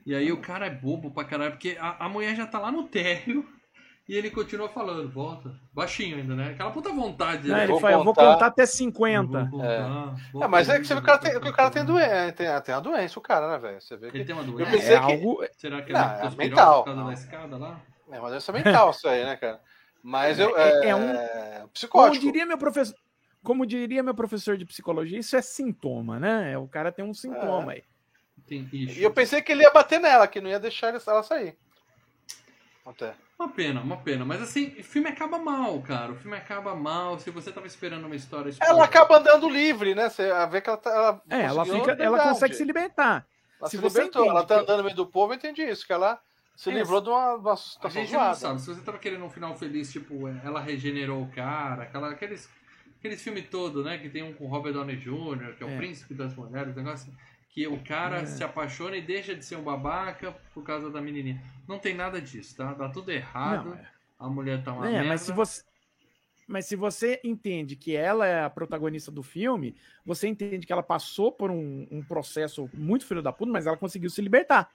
E aí o cara é bobo pra caralho, porque a, a mulher já tá lá no térreo <laughs> e ele continua falando, volta. Baixinho ainda, né? Aquela puta vontade. Não, ele vou fala, eu vou contar. contar até 50. Vou contar, vou É, mas é contar, que você vê que o cara tem, que o cara tem contar. doença, tem, tem uma doença, o cara, né, velho? Você vê que. Ele tem uma Eu doença. pensei É que- algo, Será que Não, é é mental. por causa Não. da escada lá? É uma doença mental isso aí, né, cara? Mas eu. É- É, é um- como psicótico. diria meu professor, como diria meu professor de psicologia, isso é sintoma, né? O cara tem um sintoma aí. Tem isso. E eu pensei que ele ia bater nela, que não ia deixar ela sair. Até. Uma pena, uma pena. Mas assim, o filme acaba mal, cara. O filme acaba mal. Se você tava esperando uma história. Ela acaba andando livre, né? Você vê que ela tá. Ela É, ela fica, ela consegue se libertar. Ela se se você libertou. entende Ela tá andando no meio do povo, eu entendi isso, que ela se É, livrou de uma, uma A gente não sabe. Se você tava querendo um final feliz, tipo, ela regenerou o cara, aquela, aqueles, aqueles filmes todos, né? Que tem um com Robert Downey Jr., que é o É. príncipe das mulheres, negócio assim, que o cara É. se apaixona e deixa de ser um babaca por causa da menininha. Não tem nada disso, tá? Dá tudo errado. Não, é. A mulher tá uma É, merda. mas se você mas se você entende que ela é a protagonista do filme, você entende que ela passou por um, um processo muito filho da puta, mas ela conseguiu se libertar.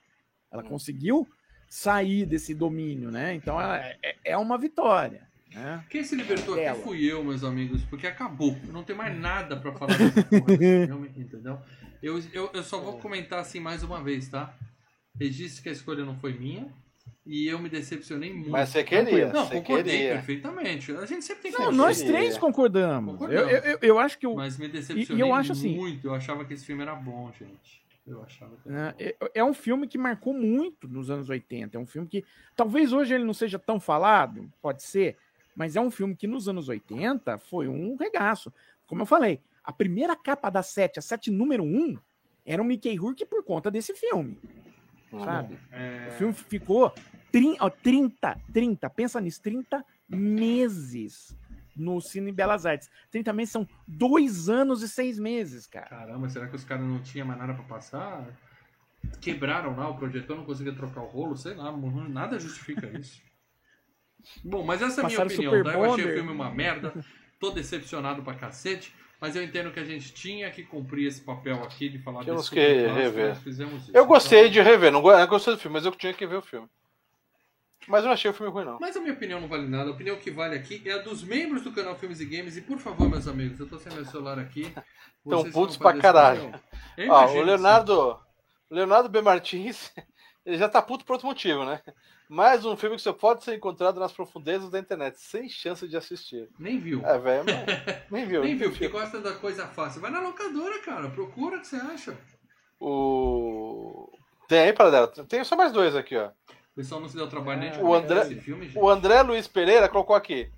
Ela Hum. conseguiu sair desse domínio, né? Então é, é- é uma vitória. Né? Quem se libertou Ela. aqui fui eu, meus amigos, porque acabou. Eu não tenho mais nada pra falar dessa porra <laughs> entendeu? Eu, eu, eu só vou comentar assim mais uma vez, tá? Registro que a escolha não foi minha e eu me decepcionei muito. Mas você queria, Não, você concordei queria. perfeitamente. A gente sempre tem que Não, nós três concordamos. Concordamos. Eu, eu, eu- eu acho que o, Mas me decepcionei E- e eu acho assim- muito. Eu achava que esse filme era bom, gente. Eu achava que era né, é, é um filme que marcou muito nos anos 80. É um filme que talvez hoje ele não seja tão falado, pode ser, mas é um filme que nos anos 80 foi um regaço. Como eu falei, a primeira capa da sete, a sete número um, era o Mickey Rourke por conta desse filme, Uhum. sabe? É, O filme ficou trin- ó, 30, 30, pensa nisso, 30 meses no Cine Belas Artes. 30 meses são dois anos e seis meses, cara. Caramba, será que os caras não tinham mais nada pra passar? Quebraram lá o projetor, não conseguia trocar o rolo, sei lá, nada justifica <laughs> isso. Bom, mas essa é a minha opinião, tá? Eu achei o filme uma merda, <laughs> tô decepcionado pra cacete, mas eu entendo que a gente tinha que cumprir esse papel aqui de falar Tínhamos desse que clássico, rever. nós fizemos isso. Eu gostei Então, de rever, não gostei do filme, mas eu tinha que ver o filme. Mas eu não achei o filme ruim, não. Mas a minha opinião não vale nada. A opinião que vale aqui é a dos membros do canal Filmes e Games. E por favor, meus amigos, eu tô sem meu celular aqui. <laughs> Tão Vocês putos pra caralho. Ó, o Leonardo, o Leonardo B. Martins, <laughs> ele já tá puto por outro motivo, né? Mais um filme que só pode ser encontrado nas profundezas da internet, sem chance de assistir. Nem viu. É, velho, mas- <laughs> nem viu. Nem viu, porque gosta da coisa fácil. Vai na locadora, cara. Procura o que você acha. O... Tem aí, para dela. Tem só mais dois aqui, ó. O pessoal não se deu trabalho nem de O comentar André- esse filme, gente. O André Luiz Pereira colocou aqui.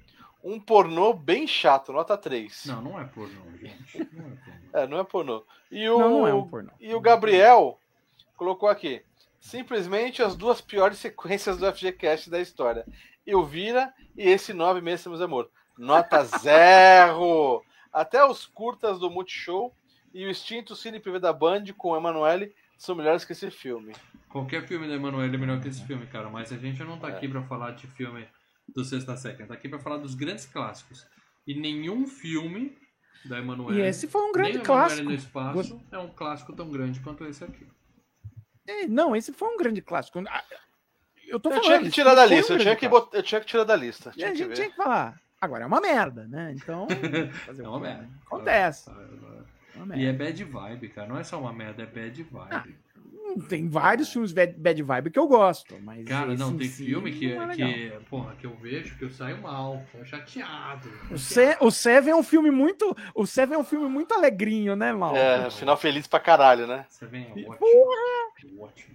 Um pornô bem chato, nota 3. Não, não é pornô, gente. Não é pornô. <laughs> É, não é pornô. E o, Não, não é um pornô. E o Gabriel colocou aqui. Simplesmente as duas piores sequências do FGCast da história. Elvira e esse nove meses, meus amor. Nota <laughs> zero! Até os curtas do Multishow e o extinto Cine PV da Band com o Emanuele são melhores que esse filme. Qualquer filme da Emanuele é melhor que esse filme, cara. Mas a gente não tá aqui pra falar de filme do Sexta gente tá aqui pra falar dos grandes clássicos. E nenhum filme da Emanuele. E esse foi um nem grande Emanuele clássico. no espaço é um clássico tão grande quanto esse aqui. É, Não, esse foi um grande clássico. Ah, Eu tô Eu falando. tinha que tirar da foi um lista, eu tinha que, eu tinha que tirar da lista. E Tinha a que gente ver. tinha que falar. Agora é uma merda, né? Então. <laughs> fazer É uma merda. né? Acontece. E é bad vibe, cara. Não é só uma merda, é bad vibe. Hum, Tem vários filmes bad, bad vibe que eu gosto, mas. Cara, esse não, em tem si filme que, não é que, porra, que eu vejo que eu saio mal, tô chateado. O, Se- o Seven é um filme muito. O Seven é um filme muito alegrinho, né, Mal? É, final feliz pra caralho, né? Vem, é ótimo. Ótimo.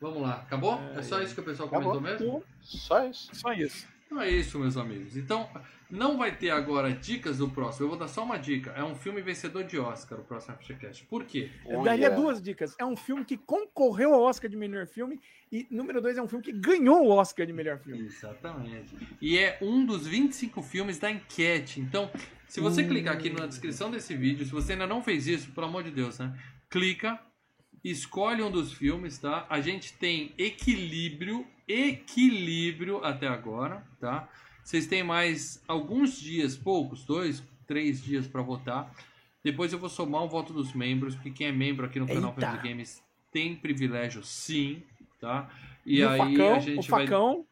Vamos lá, acabou? É só isso que o pessoal Acabou. comentou mesmo? Só isso. Só isso. Então é isso, meus amigos. Então, não vai ter agora dicas do próximo. Eu vou dar só uma dica. É um filme vencedor de Oscar, o próximo FGCast. Por quê? Eu Oh, daria duas dicas. É um filme que concorreu ao Oscar de melhor filme. E número dois é um filme que ganhou o Oscar de melhor filme. Exatamente. E é um dos 25 filmes da enquete. Então, se você clicar aqui na descrição desse vídeo, se você ainda não fez isso, pelo amor de Deus, né? Clica, escolhe um dos filmes, tá? A gente tem equilíbrio, equilíbrio até agora, tá? Vocês têm mais alguns dias, poucos, dois, três dias para votar. Depois eu vou somar o voto dos membros, porque quem é membro aqui no canal Eita. Fantasy Games tem privilégio sim, tá? E, E, o aí facão, a gente o vai facão.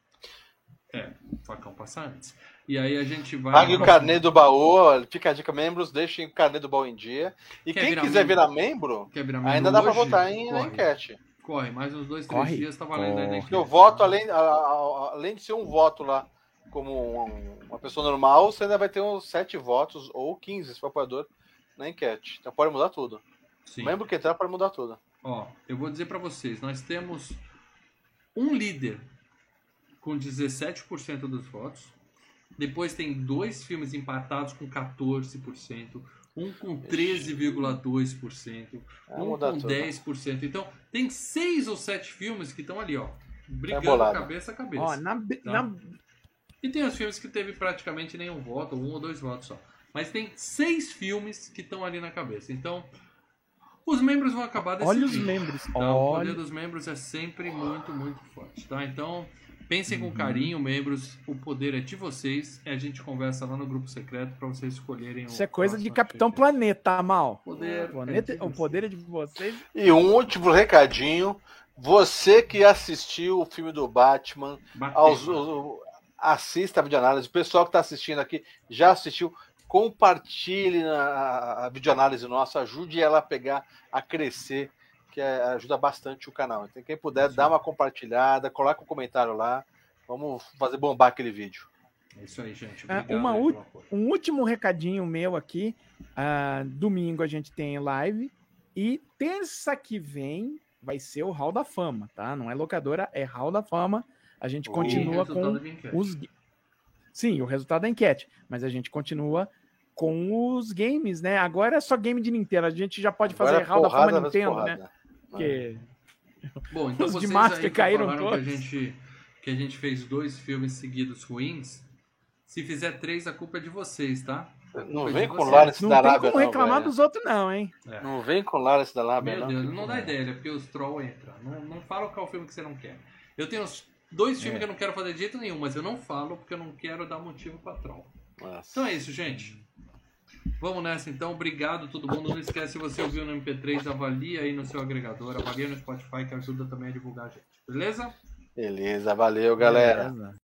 o facão passa antes. E aí a gente vai. Pague o carnê do baú, fica a dica, membros, deixem o carnê do baú em dia. E Quer quem virar quiser membro? virar membro, Quer virar membro ainda dá pra hoje? votar em, na enquete. Corre, mais uns dois, três Corre, dias tá valendo ainda. a corre. enquete, Porque o tá? voto, além, a- a- além de ser um voto lá como um- uma pessoa normal, você ainda vai ter uns 7 votos ou 15, se for apoiador, na enquete. Então pode mudar tudo. Sim. Membro que entrar pode mudar tudo. Ó, eu vou dizer pra vocês, nós temos um líder com 17% dos votos. Depois tem dois filmes empatados com 14%, um com 13,2%, Vai um com tudo. 10%. Então, tem seis ou sete filmes que estão ali, ó, brigando bolado. cabeça a cabeça. Ó, na, Tá. na- E tem os filmes que teve praticamente nenhum voto, um ou dois votos só. Mas tem seis filmes que estão ali na cabeça. Então, os membros vão acabar decidindo. olha os membros. Tá? O poder Olha. dos membros é sempre muito, muito forte, tá? Então, pensem Uhum. com carinho, membros. O poder é de vocês. E a gente conversa lá no grupo secreto para vocês escolherem o Isso é coisa de Capitão. Planeta, Mal. O poder, O, planeta- é de o vocês. poder é de vocês. E um último recadinho. Você que assistiu o filme do Batman, aos, o- assista a videoanálise. O pessoal que está assistindo aqui já assistiu. Compartilhe a, a videoanálise nossa, ajude ela a pegar, a crescer, que é- ajuda bastante o canal. Então, quem puder, dá uma compartilhada, coloca um comentário lá. Vamos fazer bombar aquele vídeo. É isso aí, gente. Ah, Obrigado uma aí. Um último recadinho meu aqui. Ah, domingo a gente tem live. E terça que vem vai ser o Hall da Fama, tá? Não é locadora, é Hall da Fama. A gente continua com os. Sim, o resultado da enquete. Mas a gente continua com os games, né? Agora é só game de Nintendo. A gente já pode fazer Agora, Hall da Fama Nintendo, né? porrada. Porque Bom, então <laughs> Os de vocês Master aí que caíram falaram todos. Que a, gente, que a gente fez dois filmes seguidos ruins. Se fizer três, a culpa é de vocês, tá? Não é vem com. Lawrence não da tem Arábia, como não, reclamar velho. dos outros, não, hein? Não vem com Lawrence da Arábia, Meu não. Deus, não dá ideia, porque os troll entram. Não, não fala qual filme que você não quer. Eu tenho dois filmes É. que eu não quero fazer de jeito nenhum, mas eu não falo porque eu não quero dar motivo pra troll. Nossa. Então é isso, gente. Vamos nessa então. Obrigado todo mundo. Não esquece, se você ouviu no MP3, avalie aí no seu agregador, avalie no Spotify, que ajuda também a divulgar a gente. Beleza? Beleza, valeu, galera. Beleza.